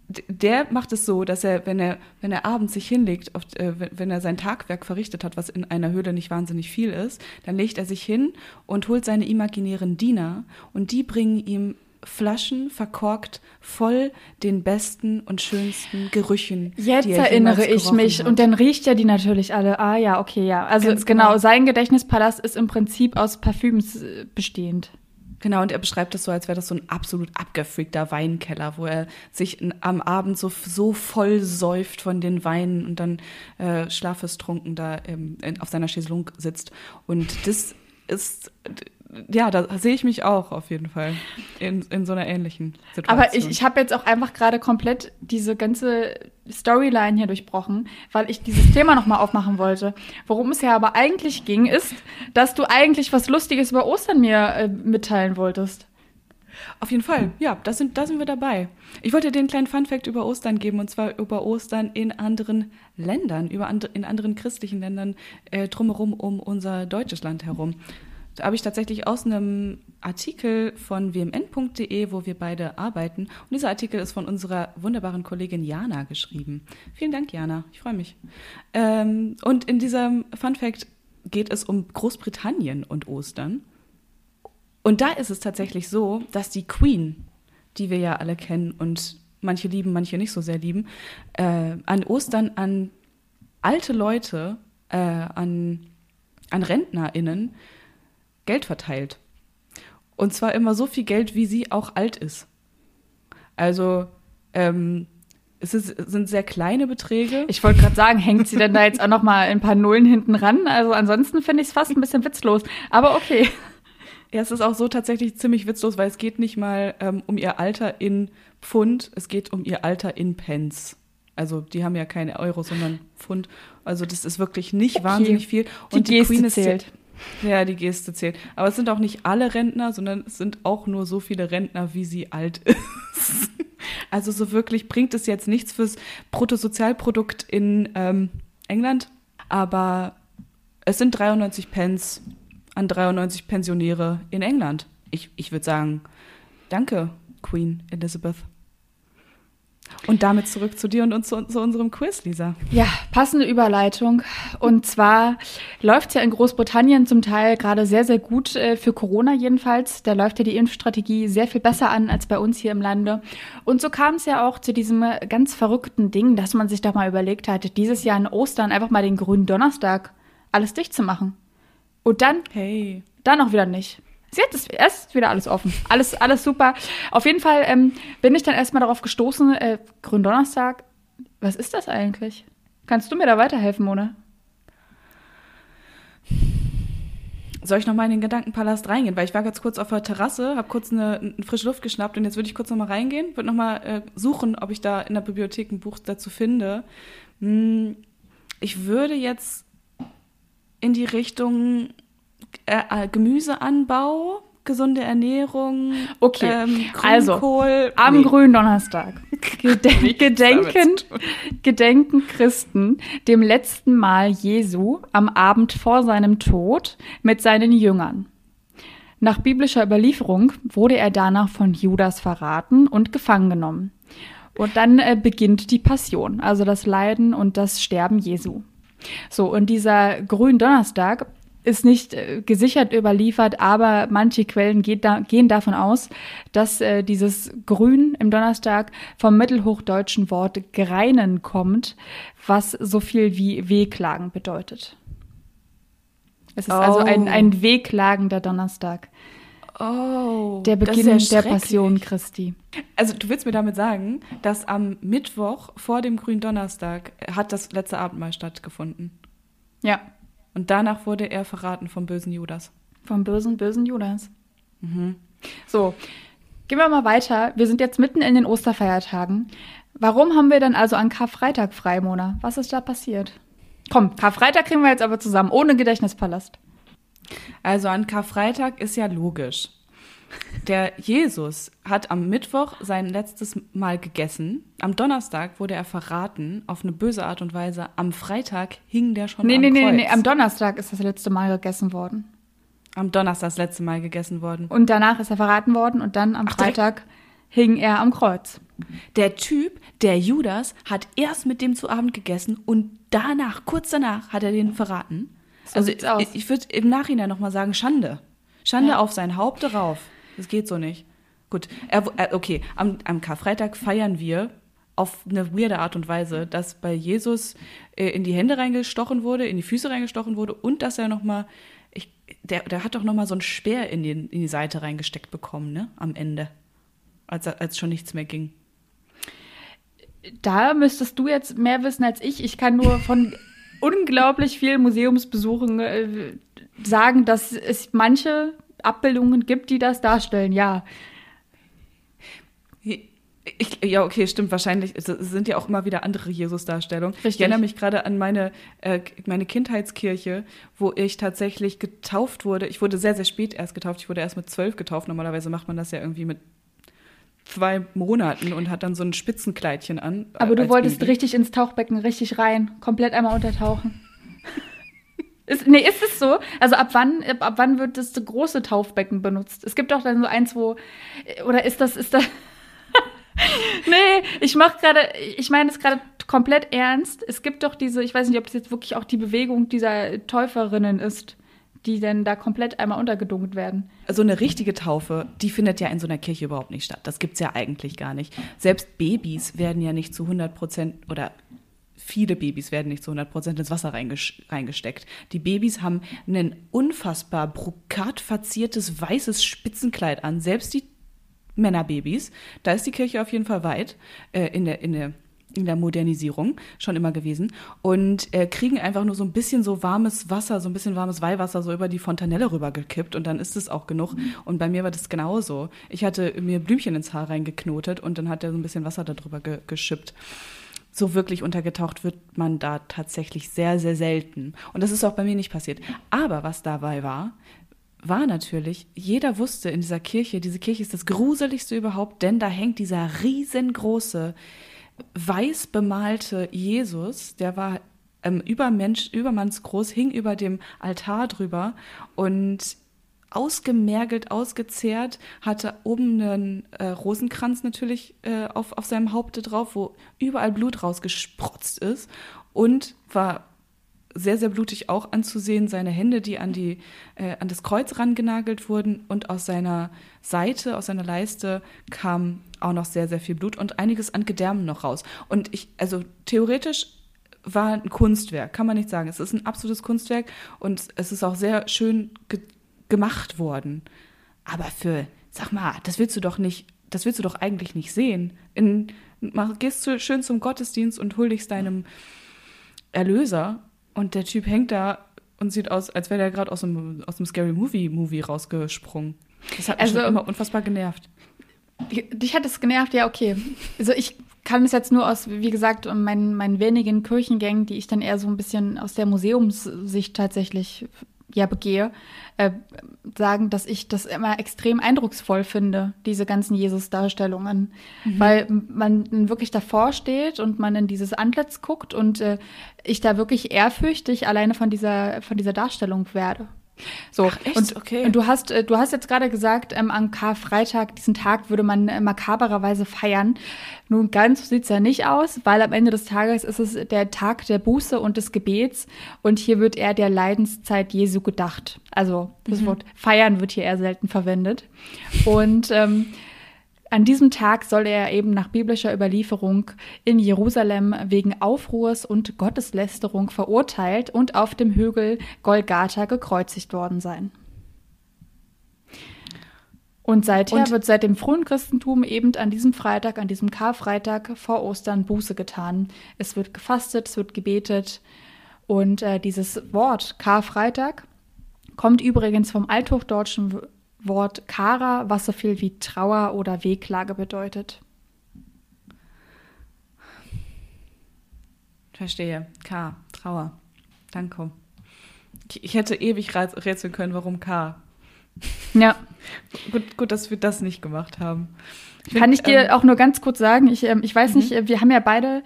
der macht es so, dass er, wenn er, wenn er abends sich hinlegt, auf, äh, wenn er sein Tagwerk verrichtet hat, was in einer Höhle nicht wahnsinnig viel ist, dann legt er sich hin und holt seine imaginären Diener und die bringen ihm Flaschen verkorkt voll den besten und schönsten Gerüchen. Jetzt erinnere ich mich hat. und dann riecht er die natürlich alle. Ah ja, okay, ja. Also Ganz genau, genau, sein Gedächtnispalast ist im Prinzip aus Parfüms äh, bestehend. Genau, und er beschreibt das so, als wäre das so ein absolut abgefreakter Weinkeller, wo er sich am Abend so, so voll säuft von den Weinen und dann äh, schlafestrunken da ähm, auf seiner Chaiselung sitzt. Und das ist ja, da sehe ich mich auch auf jeden Fall in, in so einer ähnlichen Situation. Aber ich, ich habe jetzt auch einfach gerade komplett diese ganze Storyline hier durchbrochen, weil ich dieses Thema nochmal aufmachen wollte. Worum es ja aber eigentlich ging, ist, dass du eigentlich was Lustiges über Ostern mir äh, mitteilen wolltest. Auf jeden Fall, ja, da sind, da sind wir dabei. Ich wollte dir einen kleinen Funfact über Ostern geben, und zwar über Ostern in anderen Ländern, über and, in anderen christlichen Ländern äh, drumherum um unser deutsches Land herum. Da habe ich tatsächlich aus einem Artikel von wmn.de, wo wir beide arbeiten. Und dieser Artikel ist von unserer wunderbaren Kollegin Jana geschrieben. Vielen Dank, Jana. Ich freue mich. Ähm, und in diesem Fun Fact geht es um Großbritannien und Ostern. Und da ist es tatsächlich so, dass die Queen, die wir ja alle kennen und manche lieben, manche nicht so sehr lieben, äh, an Ostern an alte Leute äh, an, an RentnerInnen Geld verteilt. Und zwar immer so viel Geld, wie sie auch alt ist. Also, ähm, es ist, sind sehr kleine Beträge. Ich wollte gerade sagen, hängt sie denn da jetzt auch noch mal ein paar Nullen hinten ran? Also ansonsten finde ich es fast ein bisschen witzlos. Aber okay. Ja, es ist auch so tatsächlich ziemlich witzlos, weil es geht nicht mal ähm, um ihr Alter in Pfund, es geht um ihr Alter in Pence. Also die haben ja keine Euro, sondern Pfund. Also das ist wirklich nicht okay. wahnsinnig viel. Und die, die Queen ist zählt. Ja, die Geste zählt. Aber es sind auch nicht alle Rentner, sondern es sind auch nur so viele Rentner, wie sie alt ist. Also so wirklich bringt es jetzt nichts fürs Bruttosozialprodukt in ähm, England. Aber es sind 93 Pence an 93 Pensionäre in England. Ich, ich würde sagen, danke, Queen Elizabeth. Und damit zurück zu dir und uns zu, zu, unserem Quiz, Lisa. Ja, passende Überleitung. Und zwar läuft es ja in Großbritannien zum Teil gerade sehr, sehr gut äh, für Corona jedenfalls. Da läuft ja die Impfstrategie sehr viel besser an als bei uns hier im Lande. Und so kam es ja auch zu diesem ganz verrückten Ding, dass man sich doch mal überlegt hatte, dieses Jahr in Ostern einfach mal den grünen Donnerstag alles dicht zu machen. Und dann, hey. dann auch wieder nicht. Jetzt ist erst wieder alles offen. Alles, alles super. Auf jeden Fall ähm, bin ich dann erstmal darauf gestoßen, äh, Gründonnerstag, was ist das eigentlich? Kannst du mir da weiterhelfen, Mona? Soll ich noch mal in den Gedankenpalast reingehen? Weil ich war ganz kurz auf der Terrasse, habe kurz eine, eine, frische Luft geschnappt und jetzt würde ich kurz noch mal reingehen, würde noch mal äh, suchen, ob ich da in der Bibliothek ein Buch dazu finde. Hm, ich würde jetzt in die Richtung äh, äh, Gemüseanbau, gesunde Ernährung. Okay, ähm, also am nee. grünen Donnerstag Geden gedenken, gedenken Christen dem letzten Mal Jesu am Abend vor seinem Tod mit seinen Jüngern. Nach biblischer Überlieferung wurde er danach von Judas verraten und gefangen genommen. Und dann äh, beginnt die Passion, also das Leiden und das Sterben Jesu. So, und dieser Gründonnerstag ist nicht äh, gesichert überliefert, aber manche Quellen da, gehen davon aus, dass äh, dieses Grün im Donnerstag vom mittelhochdeutschen Wort greinen kommt, was so viel wie Wehklagen bedeutet. Es ist oh. also ein, oh. ein wehklagender Donnerstag. Oh, der Beginn ja der Passion Christi. Also du willst mir damit sagen, dass am Mittwoch vor dem Gründonnerstag hat das letzte Abendmahl stattgefunden? Ja. Und danach wurde er verraten vom bösen Judas. Vom bösen, bösen Judas. Mhm. So, gehen wir mal weiter. Wir sind jetzt mitten in den Osterfeiertagen. Warum haben wir dann also an Karfreitag frei, Mona? Was ist da passiert? Komm, Karfreitag kriegen wir jetzt aber zusammen, ohne Gedächtnispalast. Also an Karfreitag ist ja logisch. Der Jesus hat am Mittwoch sein letztes Mal gegessen. Am Donnerstag wurde er verraten auf eine böse Art und Weise. Am Freitag hing der schon nee, am nee, Kreuz. Nee, nee, nee, am Donnerstag ist das letzte Mal gegessen worden. Am Donnerstag das letzte Mal gegessen worden. Und danach ist er verraten worden und dann am Ach, Freitag hing er am Kreuz. Der Typ, der Judas, hat erst mit dem zu Abend gegessen und danach, kurz danach, hat er den verraten. So also ich, ich würde im Nachhinein nochmal sagen, Schande. Schande ja. auf sein Haupt darauf. Das geht so nicht. Gut, er, äh, okay, am, am Karfreitag feiern wir auf eine weirde Art und Weise, dass bei Jesus äh, in die Hände reingestochen wurde, in die Füße reingestochen wurde und dass er nochmal, der, der hat doch nochmal so einen Speer in, den, in die Seite reingesteckt bekommen, ne, am Ende, als, als schon nichts mehr ging. Da müsstest du jetzt mehr wissen als ich. Ich kann nur von unglaublich vielen Museumsbesuchen äh, sagen, dass es manche Abbildungen gibt, die das darstellen, ja. Ich, ja, okay, stimmt, wahrscheinlich. Es sind ja auch immer wieder andere Jesus-Darstellungen. Ich erinnere mich gerade an meine, äh, meine Kindheitskirche, wo ich tatsächlich getauft wurde. Ich wurde sehr, sehr spät erst getauft. Ich wurde erst mit zwölf getauft. Normalerweise macht man das ja irgendwie mit zwei Monaten und hat dann so ein Spitzenkleidchen an. Aber du wolltest Baby. richtig ins Tauchbecken, richtig rein, komplett einmal untertauchen. Ist, nee, ist es so? Also ab wann, ab wann wird das große Taufbecken benutzt? Es gibt doch dann so eins, wo. Oder ist das, ist das. nee, ich mach gerade, ich meine es gerade komplett ernst. Es gibt doch diese, ich weiß nicht, ob das jetzt wirklich auch die Bewegung dieser Täuferinnen ist, die dann da komplett einmal untergedunkt werden. Also eine richtige Taufe, die findet ja in so einer Kirche überhaupt nicht statt. Das gibt's ja eigentlich gar nicht. Selbst Babys werden ja nicht zu 100 Prozent oder viele Babys werden nicht zu 100% ins Wasser reingesteckt. Die Babys haben ein unfassbar brokat verziertes weißes Spitzenkleid an. Selbst die Männerbabys. Da ist die Kirche auf jeden Fall weit äh, in, der, in, der, in der Modernisierung schon immer gewesen. Und äh, kriegen einfach nur so ein bisschen so warmes Wasser, so ein bisschen warmes Weihwasser so über die Fontanelle rübergekippt und dann ist es auch genug. Und bei mir war das genauso. Ich hatte mir Blümchen ins Haar reingeknotet und dann hat er so ein bisschen Wasser darüber ge geschippt so wirklich untergetaucht wird man da tatsächlich sehr, sehr selten. Und das ist auch bei mir nicht passiert. Aber was dabei war, war natürlich, jeder wusste in dieser Kirche, diese Kirche ist das gruseligste überhaupt, denn da hängt dieser riesengroße, weiß bemalte Jesus, der war ähm, übermensch, übermannsgroß, hing über dem Altar drüber und ausgemergelt, ausgezehrt, hatte oben einen äh, Rosenkranz natürlich äh, auf, auf seinem Haupte drauf, wo überall Blut rausgesprotzt ist und war sehr, sehr blutig auch anzusehen. Seine Hände, die an, die, äh, an das Kreuz rangenagelt wurden und aus seiner Seite, aus seiner Leiste kam auch noch sehr, sehr viel Blut und einiges an Gedärmen noch raus. Und ich, also theoretisch war ein Kunstwerk, kann man nicht sagen. Es ist ein absolutes Kunstwerk und es ist auch sehr schön gemacht worden. Aber für, sag mal, das willst du doch nicht, das willst du doch eigentlich nicht sehen. In, mach, gehst du schön zum Gottesdienst und huldigst deinem Erlöser und der Typ hängt da und sieht aus, als wäre der gerade aus einem, aus einem Scary Movie Movie rausgesprungen. Das hat mich also, immer unfassbar genervt. Dich hat es genervt, ja, okay. Also ich kann es jetzt nur aus, wie gesagt, meinen, meinen wenigen Kirchengängen, die ich dann eher so ein bisschen aus der Museumssicht tatsächlich ja begehe, äh, sagen, dass ich das immer extrem eindrucksvoll finde, diese ganzen Jesus-Darstellungen. Mhm. Weil man wirklich davor steht und man in dieses Antlitz guckt und äh, ich da wirklich ehrfürchtig alleine von dieser, von dieser Darstellung werde. So, Ach? Und, okay. und du hast, äh, du hast jetzt gerade gesagt, ähm, am Karfreitag, diesen Tag würde man äh, makabererweise feiern. Nun, ganz so sieht's ja nicht aus, weil am Ende des Tages ist es der Tag der Buße und des Gebets und hier wird eher der Leidenszeit Jesu gedacht. Also das mhm. Wort feiern wird hier eher selten verwendet. Und ähm, an diesem Tag soll er eben nach biblischer Überlieferung in Jerusalem wegen Aufruhrs und Gotteslästerung verurteilt und auf dem Hügel Golgatha gekreuzigt worden sein. Und seither und wird seit dem frühen Christentum eben an diesem Freitag, an diesem Karfreitag vor Ostern Buße getan. Es wird gefastet, es wird gebetet. Und äh, dieses Wort Karfreitag kommt übrigens vom althochdeutschen Wort Kara, was so viel wie Trauer oder Wehklage bedeutet. Verstehe. K, Trauer. Danke. Ich hätte ewig rätseln können, warum K. Ja. gut, gut, dass wir das nicht gemacht haben. Ich Kann ich dir ähm, auch nur ganz kurz sagen, ich, ähm, ich weiß mhm. nicht, äh, wir haben ja beide,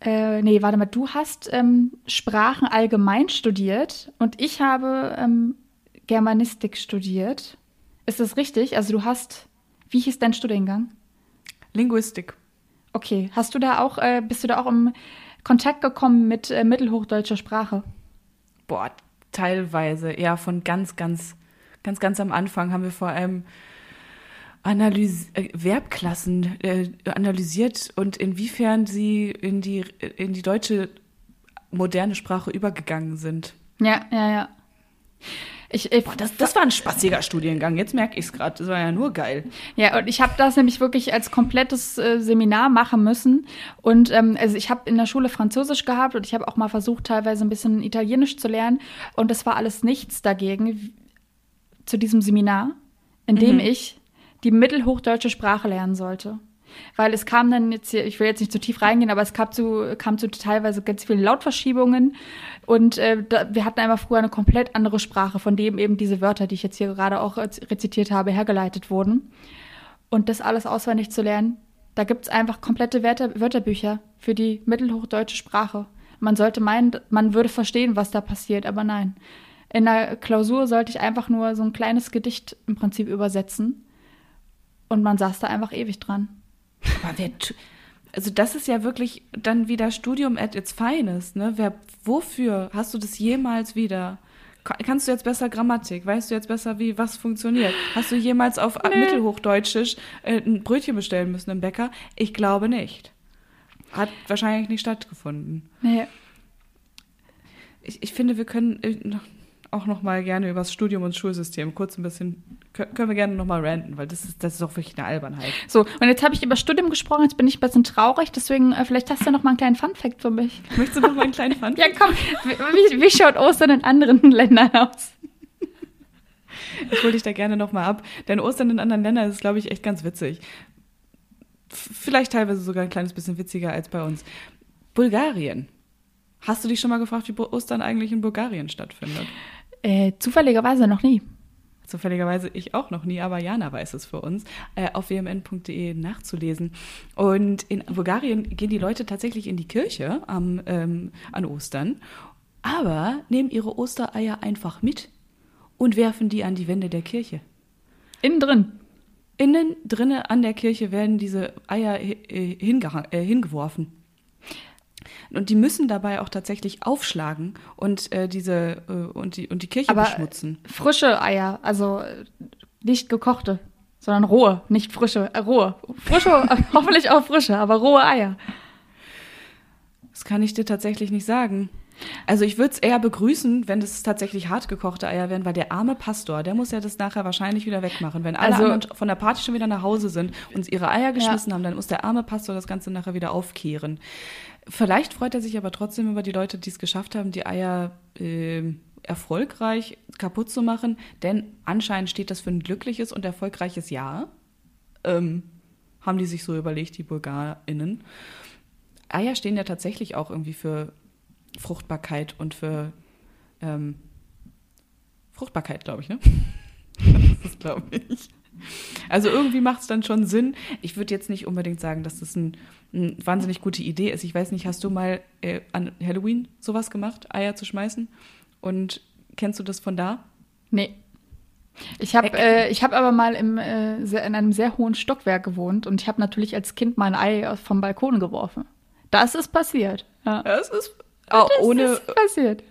äh, nee, warte mal, du hast ähm, Sprachen allgemein studiert und ich habe ähm, Germanistik studiert. Ist das richtig? Also du hast, wie hieß dein Studiengang? Linguistik. Okay, hast du da auch, äh, bist du da auch im Kontakt gekommen mit äh, mittelhochdeutscher Sprache? Boah, teilweise, ja, von ganz, ganz, ganz, ganz am Anfang haben wir vor allem Analyse, äh, Verbklassen äh, analysiert und inwiefern sie in die, in die deutsche moderne Sprache übergegangen sind. Ja, ja, ja. Ich, ich, Boah, das, das war ein spaßiger Studiengang. Jetzt merke ich es gerade. Das war ja nur geil. Ja, und ich habe das nämlich wirklich als komplettes äh, Seminar machen müssen. Und ähm, also ich habe in der Schule Französisch gehabt und ich habe auch mal versucht, teilweise ein bisschen Italienisch zu lernen. Und das war alles nichts dagegen zu diesem Seminar, in dem mhm. ich die mittelhochdeutsche Sprache lernen sollte. Weil es kam dann jetzt hier, ich will jetzt nicht zu tief reingehen, aber es kam zu, kam zu teilweise ganz vielen Lautverschiebungen. Und äh, da, wir hatten einfach früher eine komplett andere Sprache, von dem eben diese Wörter, die ich jetzt hier gerade auch rezitiert habe, hergeleitet wurden. Und das alles auswendig zu lernen, da gibt es einfach komplette Wörter, Wörterbücher für die mittelhochdeutsche Sprache. Man sollte meinen, man würde verstehen, was da passiert, aber nein. In der Klausur sollte ich einfach nur so ein kleines Gedicht im Prinzip übersetzen. Und man saß da einfach ewig dran. Aber wer, also das ist ja wirklich dann wieder Studium at its finest, ne? Wer, wofür hast du das jemals wieder? Kannst du jetzt besser Grammatik? Weißt du jetzt besser, wie was funktioniert? Hast du jemals auf nee. Mittelhochdeutschisch äh, ein Brötchen bestellen müssen im Bäcker? Ich glaube nicht. hat wahrscheinlich nicht stattgefunden. Nee. Ich, ich finde, wir können äh, noch, auch noch mal gerne über das Studium und Schulsystem kurz ein bisschen, kö- können wir gerne noch mal ranten, weil das ist, das ist auch wirklich eine Albernheit. So, und jetzt habe ich über Studium gesprochen, jetzt bin ich ein bisschen traurig, deswegen äh, vielleicht hast du noch mal einen kleinen Funfact für mich. Möchtest du noch mal einen kleinen Fun? Ja, komm, wie, wie schaut Ostern in anderen Ländern aus? Ich hole dich da gerne noch mal ab. Denn Ostern in anderen Ländern ist, glaube ich, echt ganz witzig. Vielleicht teilweise sogar ein kleines bisschen witziger als bei uns. Bulgarien. Hast du dich schon mal gefragt, wie Ostern eigentlich in Bulgarien stattfindet? Äh, zufälligerweise noch nie. Zufälligerweise ich auch noch nie, aber Jana weiß es für uns, äh, auf wmn.de nachzulesen. Und in Bulgarien gehen die Leute tatsächlich in die Kirche am, ähm, an Ostern, aber nehmen ihre Ostereier einfach mit und werfen die an die Wände der Kirche. Innen drin. Innen drinne an der Kirche werden diese Eier äh, äh, hingeworfen. Und die müssen dabei auch tatsächlich aufschlagen und äh, diese äh, und die und die Kirche Aber beschmutzen. frische Eier, also nicht gekochte, sondern rohe, nicht frische, äh, rohe. Frische, hoffentlich auch frische, aber rohe Eier. Das kann ich dir tatsächlich nicht sagen. Also ich würde es eher begrüßen, wenn das tatsächlich hart gekochte Eier wären, weil der arme Pastor, der muss ja das nachher wahrscheinlich wieder wegmachen. Wenn alle Also- anderen von der Party schon wieder nach Hause sind und ihre Eier geschmissen haben, dann muss der arme Pastor das Ganze nachher wieder aufkehren. Vielleicht freut er sich aber trotzdem über die Leute, die es geschafft haben, die Eier äh, erfolgreich kaputt zu machen, denn anscheinend steht das für ein glückliches und erfolgreiches Jahr. Ähm, haben die sich so überlegt, die BulgarInnen. Eier stehen ja tatsächlich auch irgendwie für Fruchtbarkeit und für ähm, Fruchtbarkeit, glaube ich, ne? das ist, glaube ich. Also irgendwie macht es dann schon Sinn. Ich würde jetzt nicht unbedingt sagen, dass das ein, eine wahnsinnig gute Idee ist. Ich weiß nicht, hast du mal äh, an Halloween sowas gemacht, Eier zu schmeißen? Und kennst du das von da? Nee. Ich habe äh, ich hab aber mal im, äh, in einem sehr hohen Stockwerk gewohnt und ich habe natürlich als Kind mein Ei vom Balkon geworfen. Das ist passiert. Ja. Es ist oh, Das ohne, ist passiert.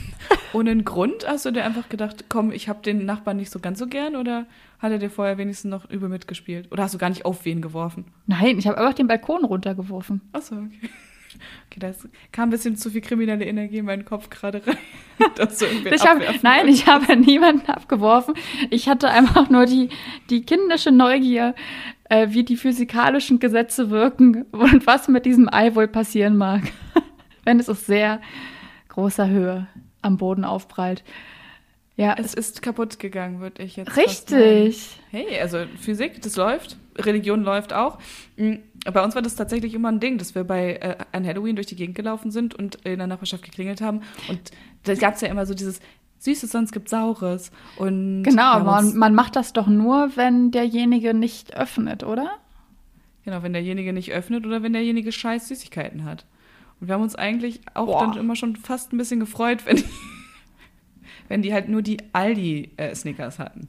ohne einen Grund. Hast du dir einfach gedacht, komm, ich habe den Nachbarn nicht so ganz so gern oder hat er dir vorher wenigstens noch übel mitgespielt? Oder hast du gar nicht auf wen geworfen? Nein, ich habe einfach den Balkon runtergeworfen. Achso, okay. Okay, da kam ein bisschen zu viel kriminelle Energie in meinen Kopf gerade rein. dass du Ich hab, nein, ich habe niemanden abgeworfen. Ich hatte einfach nur die, die kindische Neugier, äh, wie die physikalischen Gesetze wirken und was mit diesem Ei wohl passieren mag, wenn es aus sehr großer Höhe am Boden aufprallt. Ja, Es ist kaputt gegangen, würde ich jetzt. richtig. Hey, also Physik, das läuft. Religion läuft auch. Mm, Bei uns war das tatsächlich immer ein Ding, dass wir bei äh, an Halloween durch die Gegend gelaufen sind und in der Nachbarschaft geklingelt haben. Und da gab es ja immer so dieses Süßes, sonst gibt Saures. Und Genau, man, man macht das doch nur, wenn derjenige nicht öffnet, oder? Genau, wenn derjenige nicht öffnet oder wenn derjenige scheiß Süßigkeiten hat. Und wir haben uns eigentlich auch Boah. dann immer schon fast ein bisschen gefreut, wenn wenn die halt nur die Aldi-Snickers hatten.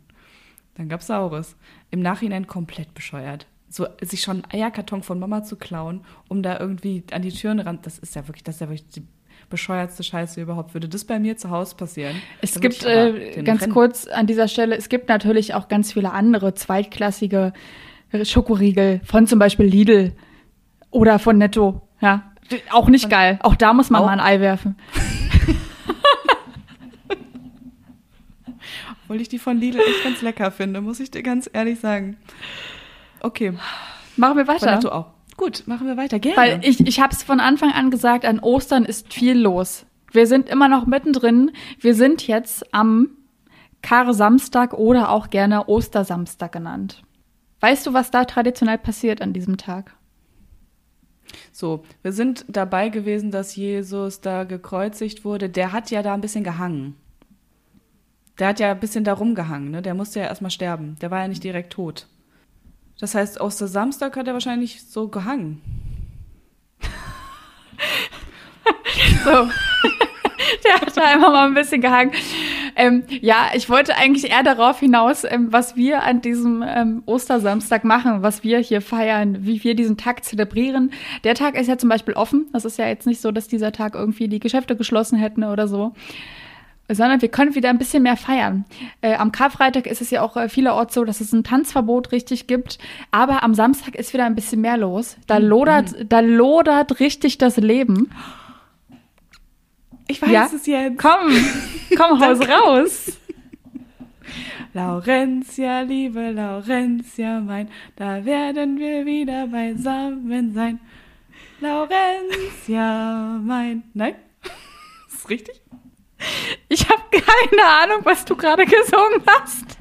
Dann gab's Saures. Im Nachhinein komplett bescheuert. So, sich schon einen Eierkarton von Mama zu klauen, um da irgendwie an die Türen ran. Das ist ja wirklich, das ist ja wirklich die bescheuertste Scheiße überhaupt. Würde das bei mir zu Hause passieren? Es gibt, äh, ganz Rennen- kurz an dieser Stelle, es gibt natürlich auch ganz viele andere zweitklassige Schokoriegel von zum Beispiel Lidl oder von Netto. Ja, auch nicht geil. Auch da muss man Auch- mal ein Ei werfen. Obwohl ich die von Lidl echt ganz lecker finde, muss ich dir ganz ehrlich sagen. Okay, Machen wir weiter. Netto auch. Gut, machen wir weiter. Gerne. Weil ich, ich habe es von Anfang an gesagt, an Ostern ist viel los. Wir sind immer noch mittendrin. Wir sind jetzt am Kar-Samstag oder auch gerne Ostersamstag genannt. Weißt du, was da traditionell passiert an diesem Tag? So, wir sind dabei gewesen, dass Jesus da gekreuzigt wurde. Der hat ja da ein bisschen gehangen. Der hat ja ein bisschen da rumgehangen, ne? Der musste ja erstmal sterben. Der war ja nicht direkt tot. Das heißt, aus der Samstag hat er wahrscheinlich so gehangen. So. Der hat da einfach mal ein bisschen gehangen. Ähm, ja, ich wollte eigentlich eher darauf hinaus, ähm, was wir an diesem ähm, Ostersamstag machen, was wir hier feiern, wie wir diesen Tag zelebrieren. Der Tag ist ja zum Beispiel offen. Das ist ja jetzt nicht so, dass dieser Tag irgendwie die Geschäfte geschlossen hätten oder so. Sondern wir können wieder ein bisschen mehr feiern. Äh, am Karfreitag ist es ja auch äh, vielerorts so, dass es ein Tanzverbot richtig gibt, aber am Samstag ist wieder ein bisschen mehr los. Da Mhm. lodert, da lodert richtig das Leben. Ich weiß Ja? es jetzt. Komm, komm, haus raus. Laurentia, liebe Laurentia mein, da werden wir wieder beisammen sein. Laurentia mein. Nein? Ist richtig? Ich habe keine Ahnung, was du gerade gesungen hast.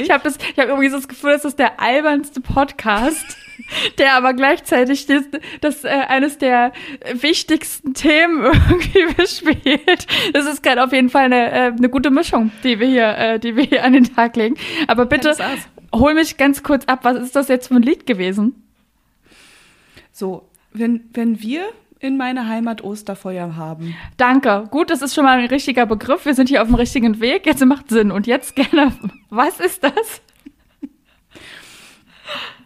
Ich habe das, ich habe irgendwie so das Gefühl, das ist der albernste Podcast, der aber gleichzeitig das, das äh, eines der wichtigsten Themen irgendwie bespielt. Das ist gerade auf jeden Fall eine, äh, eine gute Mischung, die wir hier, äh, die wir hier an den Tag legen. Aber bitte hol mich ganz kurz ab. Was ist das jetzt für ein Lied gewesen? So, wenn, wenn wir in meiner Heimat Osterfeuer haben, Danke. Gut, das ist schon mal ein richtiger Begriff. Wir sind hier auf dem richtigen Weg. Jetzt macht Sinn. Und jetzt gerne, was ist das?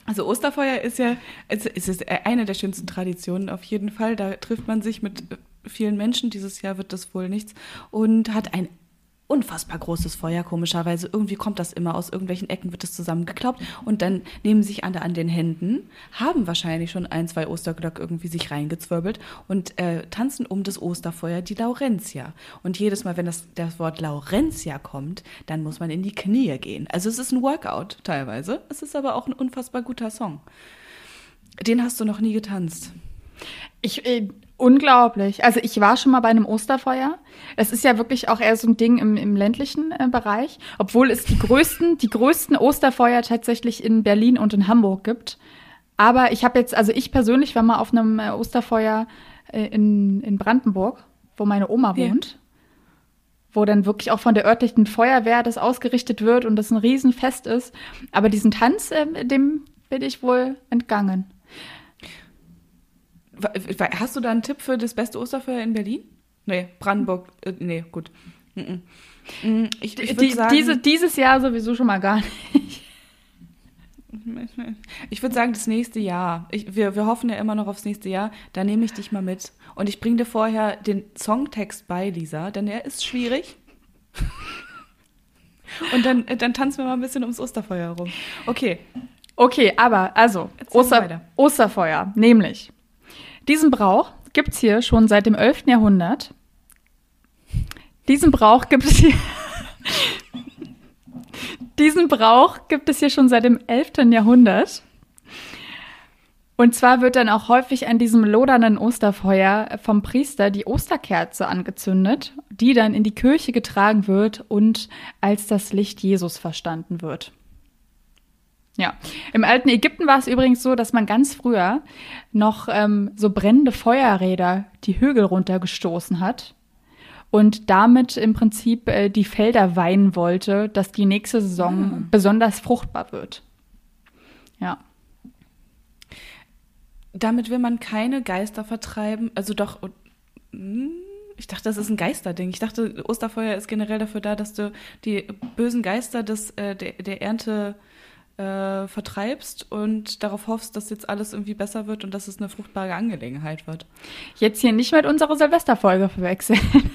Also Osterfeuer ist ja, es ist eine der schönsten Traditionen auf jeden Fall. Da trifft man sich mit vielen Menschen. Dieses Jahr wird das wohl nichts. Und hat ein unfassbar großes Feuer, komischerweise. Irgendwie kommt das immer aus irgendwelchen Ecken, wird es zusammengeklaubt. Und dann nehmen sich alle an den Händen, haben wahrscheinlich schon ein, zwei Osterglöck irgendwie sich reingezwirbelt und äh, tanzen um das Osterfeuer die Laurentia. Und jedes Mal, wenn das, das Wort Laurentia kommt, dann muss man in die Knie gehen. Also es ist ein Workout teilweise. Es ist aber auch ein unfassbar guter Song. Den hast du noch nie getanzt. Ich, äh, unglaublich. Also ich war schon mal bei einem Osterfeuer. Das ist ja wirklich auch eher so ein Ding im, im ländlichen äh, Bereich, obwohl es die größten, die größten Osterfeuer tatsächlich in Berlin und in Hamburg gibt. Aber ich habe jetzt, also ich persönlich war mal auf einem äh, Osterfeuer äh, in, in Brandenburg, wo meine Oma Ja. wohnt. Wo dann wirklich auch von der örtlichen Feuerwehr das ausgerichtet wird und das ein Riesenfest ist. Aber diesen Tanz, äh, dem bin ich wohl entgangen. Hast du da einen Tipp für das beste Osterfeuer in Berlin? Nee, Brandenburg. Äh, nee, gut. Mhm, Ich, ich würde Die, sagen, diese, dieses Jahr sowieso schon mal gar nicht. ich würde sagen, das nächste Jahr. Ich, wir, wir hoffen ja immer noch aufs nächste Jahr. Da nehme ich dich mal mit. Und ich bringe dir vorher den Songtext bei, Lisa, denn er ist schwierig. Und dann, äh, dann tanzen wir mal ein bisschen ums Osterfeuer herum. Okay. Okay, aber also, Oster. Osterfeuer, nämlich. Diesen Brauch gibt es hier schon seit dem 11. Jahrhundert. Diesen Brauch gibt es hier. Diesen Brauch gibt es hier schon seit dem 11. Jahrhundert. Und zwar wird dann auch häufig an diesem lodernden Osterfeuer vom Priester die Osterkerze angezündet, die dann in die Kirche getragen wird und als das Licht Jesus verstanden wird. Ja, im alten Ägypten war es übrigens so, dass man ganz früher noch ähm, so brennende Feuerräder die Hügel runtergestoßen hat und damit im Prinzip äh, die Felder weinen wollte, dass die nächste Saison besonders fruchtbar wird. Ja. Damit will man keine Geister vertreiben. Also doch. hm, Ich dachte, das ist ein Geisterding. Ich dachte, Osterfeuer ist generell dafür da, dass du die bösen Geister des, äh, der, der Ernte äh, vertreibst und darauf hoffst, dass jetzt alles irgendwie besser wird und dass es eine fruchtbare Angelegenheit wird. Jetzt hier nicht mit unserer Silvesterfolge verwechseln.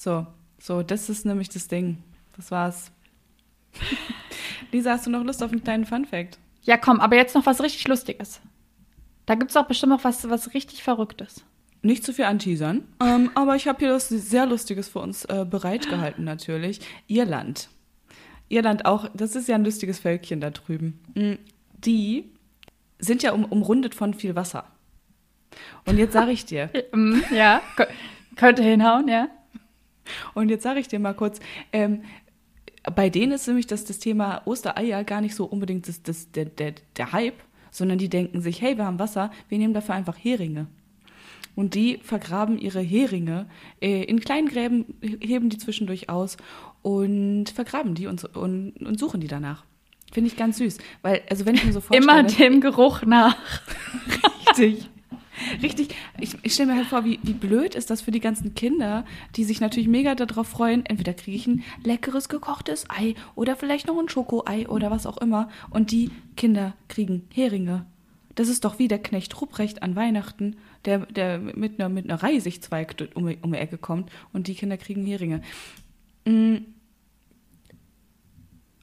So, so, das ist nämlich das Ding. Das war's. Lisa, hast du noch Lust auf einen kleinen Funfact? Ja, komm, aber jetzt noch was richtig Lustiges. Da gibt's doch bestimmt noch was, was richtig Verrücktes. Nicht zu viel anteasern, ähm, aber ich habe hier was sehr Lustiges für uns äh, bereitgehalten natürlich. Irland. Irland auch, das ist ja ein lustiges Völkchen da drüben. Mm, Die sind ja um, umrundet von viel Wasser. Und jetzt sage ich dir, Mm, Ja, kö- könnte hinhauen, ja. und jetzt sage ich dir mal kurz, ähm, bei denen ist nämlich das, das Thema Ostereier gar nicht so unbedingt das, das, der, der, der Hype, sondern die denken sich, hey, wir haben Wasser, wir nehmen dafür einfach Heringe. Und die vergraben ihre Heringe äh, in kleinen Gräben, heben die zwischendurch aus und vergraben die und, und, und suchen die danach. Finde ich ganz süß. Weil, also wenn ich mir so vorstelle... Immer dem Geruch nach. Richtig. Richtig. Ich, ich stelle mir halt vor, wie, wie blöd ist das für die ganzen Kinder, die sich natürlich mega darauf freuen. Entweder kriege ich ein leckeres gekochtes Ei oder vielleicht noch ein Schokoei oder was auch immer. Und die Kinder kriegen Heringe. das ist doch wie der Knecht Ruprecht an Weihnachten, der, der mit einer, mit einer Reisigzweig um, um die Ecke kommt und die Kinder kriegen Heringe. Mhm.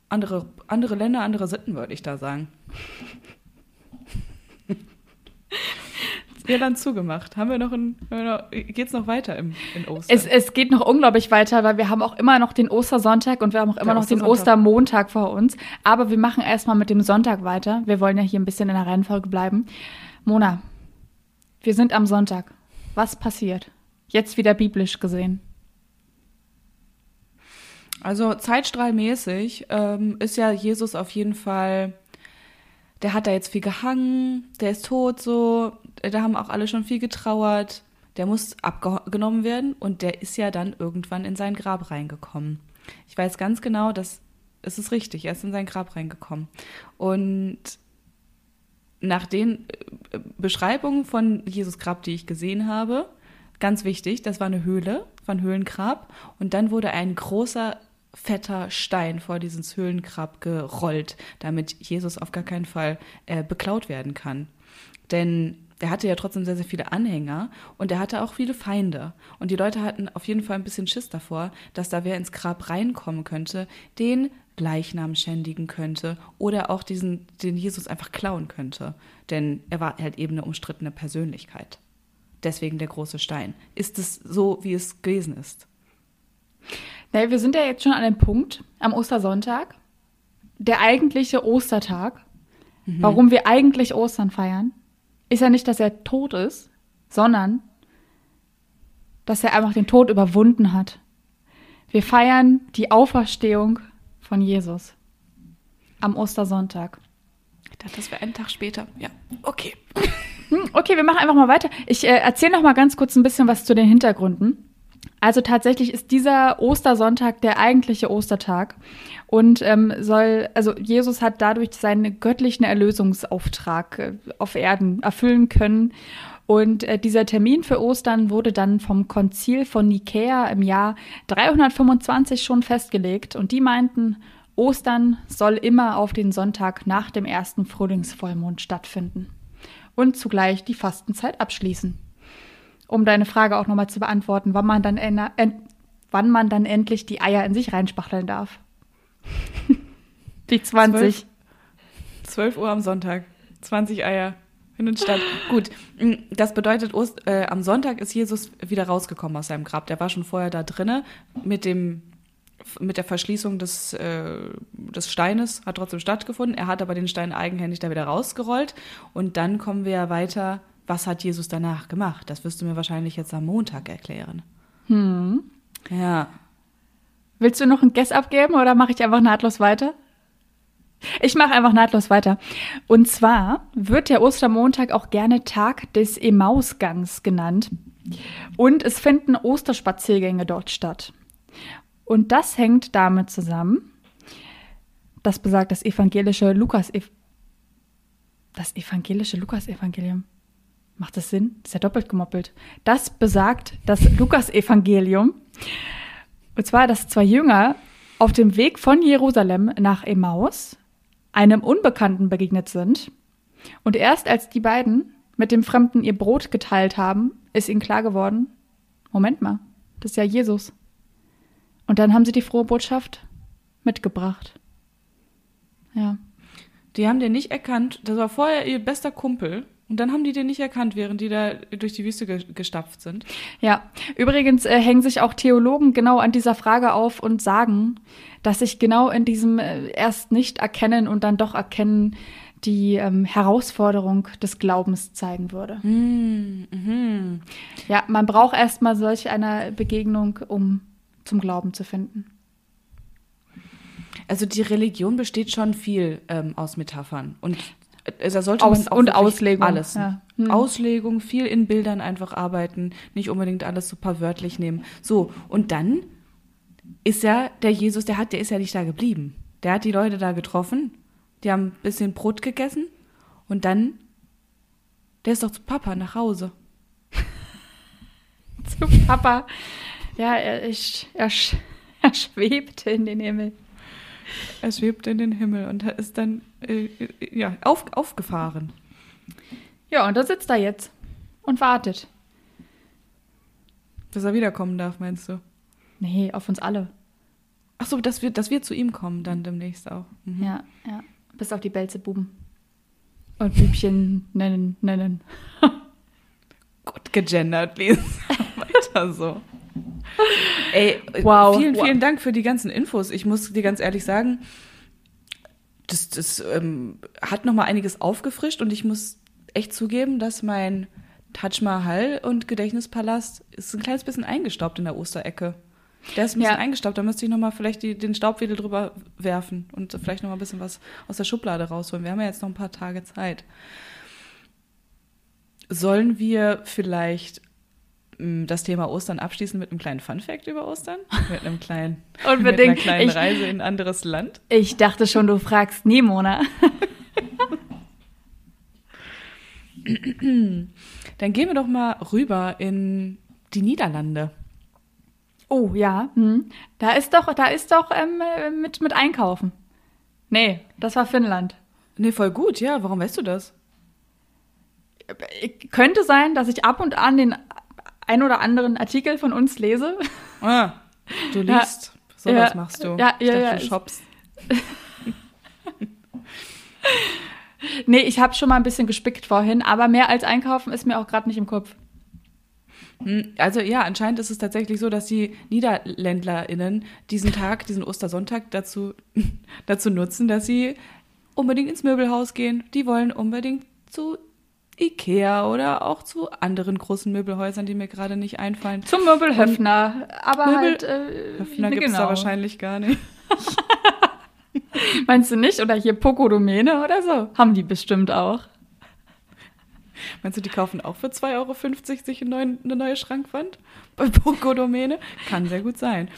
Andere, andere Länder, andere Sitten, würde ich da sagen. Irland zugemacht. Haben wir noch ein, geht es noch weiter im, in Ostern? Es, es geht noch unglaublich weiter, weil wir haben auch immer noch den Ostersonntag und wir haben auch immer Der noch den Ostermontag vor uns. Aber wir machen erstmal mit dem Sonntag weiter. Wir wollen ja hier ein bisschen in der Reihenfolge bleiben. Mona, wir sind am Sonntag. Was passiert? Jetzt wieder biblisch gesehen. Also zeitstrahlmäßig ähm, ist ja Jesus auf jeden Fall der hat da jetzt viel gehangen, der ist tot so, da haben auch alle schon viel getrauert. Der muss abgenommen werden und der ist ja dann irgendwann in sein Grab reingekommen. Ich weiß ganz genau, dass es ist richtig, er ist in sein Grab reingekommen. Und nach den äh, Beschreibungen von Jesus Grab, die ich gesehen habe, ganz wichtig, das war eine Höhle, ein Höhlengrab und dann wurde ein großer fetter Stein vor dieses Höhlengrab gerollt, damit Jesus auf gar keinen Fall äh, beklaut werden kann. Denn er hatte ja trotzdem sehr, sehr viele Anhänger und er hatte auch viele Feinde. Und die Leute hatten auf jeden Fall ein bisschen Schiss davor, dass da wer ins Grab reinkommen könnte, den Leichnam schändigen könnte oder auch diesen, den Jesus einfach klauen könnte. Denn er war halt eben eine umstrittene Persönlichkeit. Deswegen der große Stein. Ist es so, wie es gewesen ist? Naja, wir sind ja jetzt schon an dem Punkt am Ostersonntag, der eigentliche Ostertag, mhm. warum wir eigentlich Ostern feiern, ist ja nicht, dass er tot ist, sondern dass er einfach den Tod überwunden hat. Wir feiern die Auferstehung von Jesus am Ostersonntag. Ich dachte, das wäre einen Tag später. Ja, okay. Hm, okay, wir machen einfach mal weiter. Ich äh, erzähle noch mal ganz kurz ein bisschen was zu den Hintergründen. Also tatsächlich ist dieser Ostersonntag der eigentliche Ostertag und ähm, soll, also Jesus hat dadurch seinen göttlichen Erlösungsauftrag äh, auf Erden erfüllen können. Und äh, dieser Termin für Ostern wurde dann vom Konzil von Nikäa im Jahr 325 schon festgelegt. Und die meinten, Ostern soll immer auf den Sonntag nach dem ersten Frühlingsvollmond stattfinden und zugleich die Fastenzeit abschließen um deine Frage auch nochmal zu beantworten, wann man dann, en wann man dann endlich die Eier in sich reinspachteln darf. die 20. 12, 12 Uhr am Sonntag. 20 Eier. Findet statt. Gut, mm, das bedeutet, Ost, äh, am Sonntag ist Jesus wieder rausgekommen aus seinem Grab. Der war schon vorher da drinne mit dem mit der Verschließung des, äh, des Steines hat trotzdem stattgefunden. Er hat aber den Stein eigenhändig da wieder rausgerollt. Und dann kommen wir ja weiter was hat Jesus danach gemacht? Das wirst du mir wahrscheinlich jetzt am Montag erklären. Hm. Ja. Willst du noch ein Guess abgeben oder mache ich einfach nahtlos weiter? Ich mache einfach nahtlos weiter. Und zwar wird der Ostermontag auch gerne Tag des Emmausgangs genannt. Und es finden Osterspaziergänge dort statt. Und das hängt damit zusammen, das besagt das evangelische Lukas das evangelische Lukas-Evangelium. Macht das Sinn? Ist ja doppelt gemoppelt. Das besagt das Lukas-Evangelium. Und zwar, dass zwei Jünger auf dem Weg von Jerusalem nach Emmaus einem Unbekannten begegnet sind. Und erst als die beiden mit dem Fremden ihr Brot geteilt haben, ist ihnen klar geworden, Moment mal, das ist ja Jesus. Und dann haben sie die frohe Botschaft mitgebracht. Ja. Die haben den nicht erkannt. Das war vorher ihr bester Kumpel. Und dann haben die den nicht erkannt, während die da durch die Wüste ge gestapft sind. Ja, übrigens äh, hängen sich auch Theologen genau an dieser Frage auf und sagen, dass sich genau in diesem äh, erst nicht erkennen und dann doch erkennen die ähm, Herausforderung des Glaubens zeigen würde. Mm, mm. Ja, man braucht erstmal solch eine Begegnung, um zum Glauben zu finden. Also die Religion besteht schon viel ähm, aus Metaphern und da sollte Aus, man auch und Auslegung. alles. Ja. Hm. Auslegung, viel in Bildern einfach arbeiten, nicht unbedingt alles super wörtlich nehmen. So, und dann ist ja der Jesus, der hat, der ist ja nicht da geblieben. Der hat die Leute da getroffen, die haben ein bisschen Brot gegessen und dann, der ist doch zu Papa nach Hause. zu Papa. Ja, er, ist, er, er schwebte in den Himmel. Er schwebt in den Himmel und ist dann äh, ja, auf, aufgefahren. Ja, und da sitzt er jetzt und wartet. Dass er wiederkommen darf, meinst du? Nee, auf uns alle. Ach so, dass wir, dass wir zu ihm kommen dann demnächst auch. Mhm. Ja, ja. Bis auf die Belzebuben. Und Bübchen nennen, nennen. Gut gegendert, Lisa. Weiter so. Ey, Wow. vielen, Wow. vielen Dank für die ganzen Infos. Ich muss dir ganz ehrlich sagen, das, das ähm, hat noch mal einiges aufgefrischt und ich muss echt zugeben, dass mein Taj Mahal und Gedächtnispalast ist ein kleines bisschen eingestaubt in der Osterecke. Der ist ein bisschen Ja. eingestaubt, da müsste ich noch mal vielleicht die, den Staubwedel drüber werfen und vielleicht noch mal ein bisschen was aus der Schublade rausholen. Wir haben ja jetzt noch ein paar Tage Zeit. Sollen wir vielleicht das Thema Ostern abschließen mit einem kleinen Funfact über Ostern? Mit einem kleinen, mit einer Unbedingt. kleinen Ich- Reise in ein anderes Land? Ich dachte schon, du fragst Nimona. Dann gehen wir doch mal rüber in die Niederlande. Oh, ja. Hm. Da ist doch, da ist doch ähm, äh, mit, mit Einkaufen. Nee, das war Finnland. Nee, voll gut, ja. Warum weißt du das? Äh, Könnte sein, dass ich ab und an den ein oder anderen Artikel von uns lese. Ah, du Ja. liest. Sowas Ja. machst du. Ja, ich ja, dachte, ja, du shoppst. Nee, ich habe schon mal ein bisschen gespickt vorhin, aber mehr als einkaufen ist mir auch gerade nicht im Kopf. Hm, Also ja, anscheinend ist es tatsächlich so, dass die NiederländlerInnen diesen Tag, diesen Ostersonntag dazu, dazu nutzen, dass sie unbedingt ins Möbelhaus gehen. Die wollen unbedingt zu Ikea oder auch zu anderen großen Möbelhäusern, die mir gerade nicht einfallen. Zum Möbelhöfner, aber Möbel- halt. Äh, Höfner gibt es da genau. wahrscheinlich gar nicht. Meinst du nicht? Oder hier Pokodomäne oder so? Haben die bestimmt auch. Meinst du, die kaufen auch für 2,50 Euro sich eine neue, eine neue Schrankwand? Bei Poco-Domäne? Kann sehr gut sein.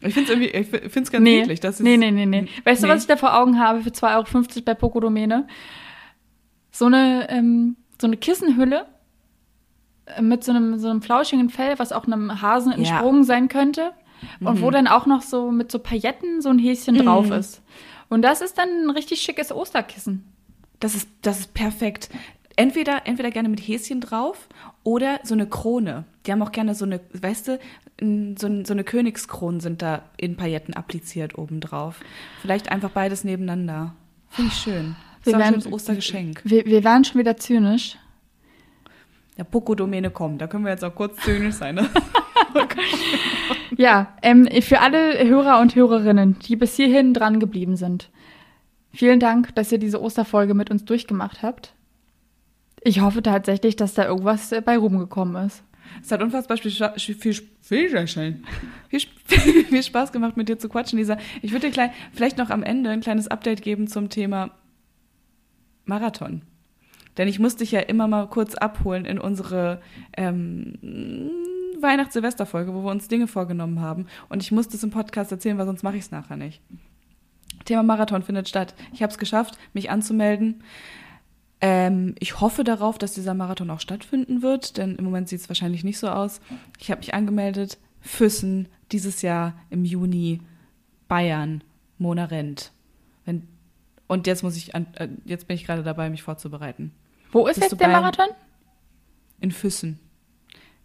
Ich finde es irgendwie, ich finde es ganz nee. niedlich. Das ist, nee, nee, nee, nee. Weißt du, Nee. was ich da vor Augen habe für 2,50 Euro bei Pokodomäne? So eine, ähm, so eine Kissenhülle äh, mit so einem, so einem flauschigen Fell, was auch einem Hasen Ja. entsprungen sein könnte. Und wo dann auch noch so mit so Pailletten so ein Häschen drauf ist. Und das ist dann ein richtig schickes Osterkissen. Das ist, das ist perfekt. Entweder, entweder gerne mit Häschen drauf oder so eine Krone. Die haben auch gerne so eine, weißt du, so, so eine Königskronen sind da in Pailletten appliziert obendrauf. Vielleicht einfach beides nebeneinander. Finde ich schön. Das Wir werden- Ostergeschenk. Wir, wir waren schon wieder zynisch. Der Poco-Domäne kommt. Da können wir jetzt auch kurz zynisch sein. Ne? Ja, ähm, für alle Hörer und Hörerinnen, die bis hierhin dran geblieben sind. Vielen Dank, dass ihr diese Osterfolge mit uns durchgemacht habt. Ich hoffe tatsächlich, dass da irgendwas äh, bei rumgekommen ist. Es hat unfassbar viel, viel, viel, viel, Spaß gemacht, mit dir zu quatschen, Lisa. Ich würde dir klein, vielleicht noch am Ende ein kleines Update geben zum Thema Marathon. Denn ich musste dich ja immer mal kurz abholen in unsere ähm, Weihnachts-Silvester-Folge, wo wir uns Dinge vorgenommen haben. Und ich musste es im Podcast erzählen, weil sonst mache ich es nachher nicht. Thema Marathon findet statt. Ich habe es geschafft, mich anzumelden. Ähm, ich hoffe darauf, dass dieser Marathon auch stattfinden wird, denn im Moment sieht es wahrscheinlich nicht so aus. Ich habe mich angemeldet. Füssen, dieses Jahr im Juni, Bayern, Mona Rent. Wenn, und jetzt muss ich an, äh, jetzt bin ich gerade dabei, mich vorzubereiten. Wo ist Bist jetzt der Marathon? In Füssen.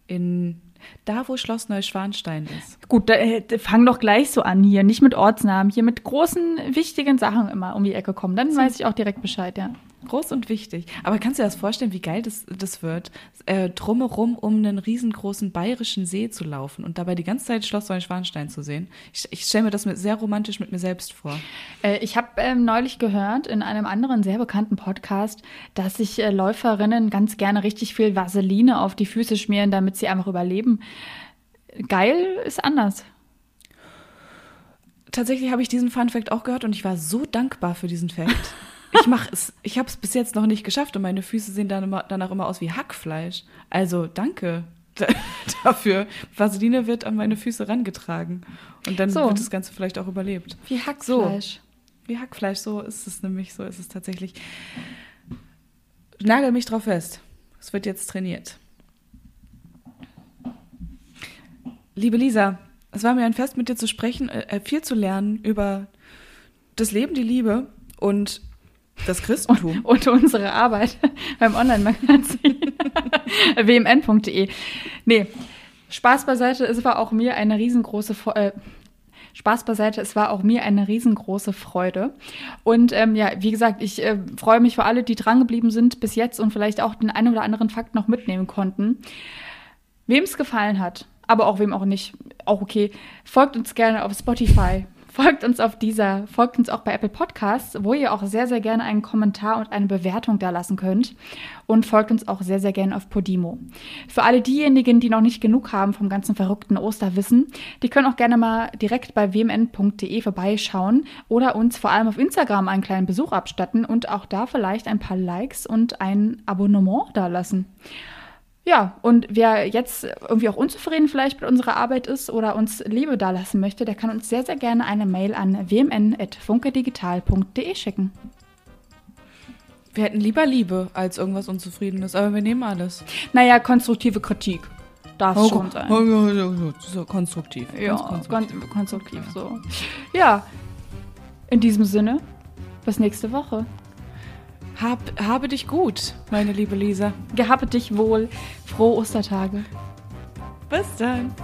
In da, wo Schloss Neuschwanstein ist. Gut, da, äh, fang doch gleich so an hier, nicht mit Ortsnamen, hier mit großen, wichtigen Sachen immer um die Ecke kommen. Dann weiß ich auch direkt Bescheid, ja. Groß und wichtig. Aber kannst du dir das vorstellen, wie geil das, das wird, äh, drumherum um einen riesengroßen bayerischen See zu laufen und dabei die ganze Zeit Schloss Neuschwanstein zu sehen? Ich, ich stelle mir das mit, sehr romantisch mit mir selbst vor. Äh, ich habe ähm, neulich gehört in einem anderen sehr bekannten Podcast, dass sich äh, Läuferinnen ganz gerne richtig viel Vaseline auf die Füße schmieren, damit sie einfach überleben. Geil ist anders. Tatsächlich habe ich diesen Fun Fact auch gehört und ich war so dankbar für diesen Fact. Ich mache es, ich habe es bis jetzt noch nicht geschafft und meine Füße sehen dann immer, danach immer aus wie Hackfleisch. Also danke da- dafür. Vaseline wird an meine Füße rangetragen und dann So. wird das Ganze vielleicht auch überlebt. Wie Hackfleisch. Wie Hackfleisch, so ist es nämlich, so ist es tatsächlich. Nagel mich drauf fest. Es wird jetzt trainiert. Liebe Lisa, es war mir ein Fest, mit dir zu sprechen, äh, viel zu lernen über das Leben, die Liebe und Das Christentum. Und, und unsere Arbeit beim Online-Magazin wmn.de. Nee, Spaß beiseite, es war auch mir eine riesengroße äh, Spaß beiseite, es war auch mir eine riesengroße Freude. Und ähm, ja, wie gesagt, ich äh, freue mich für alle, die drangeblieben sind bis jetzt und vielleicht auch den einen oder anderen Fakt noch mitnehmen konnten. Wem es gefallen hat, aber auch wem auch nicht, auch okay, folgt uns gerne auf Spotify, Folgt uns auf dieser, folgt uns auch bei Apple Podcasts, wo ihr auch sehr, sehr gerne einen Kommentar und eine Bewertung da lassen könnt. Und folgt uns auch sehr, sehr gerne auf Podimo. Für alle diejenigen, die noch nicht genug haben vom ganzen verrückten Osterwissen, die können auch gerne mal direkt bei wmn.de vorbeischauen oder uns vor allem auf Instagram einen kleinen Besuch abstatten und auch da vielleicht ein paar Likes und ein Abonnement da lassen. Ja, und wer jetzt irgendwie auch unzufrieden vielleicht mit unserer Arbeit ist oder uns Liebe dalassen möchte, der kann uns sehr, sehr gerne eine Mail an wmn.funkedigital.de schicken. Wir hätten lieber Liebe als irgendwas Unzufriedenes, aber wir nehmen alles. Naja, konstruktive Kritik. Darf oh, schon sein. Oh, so konstruktiv. Ja, konstruktiv. konstruktiv so. Ja, in diesem Sinne, bis nächste Woche. Hab, habe dich gut, meine liebe Lisa. Gehabe dich wohl. Frohe Ostertage. Bis dann.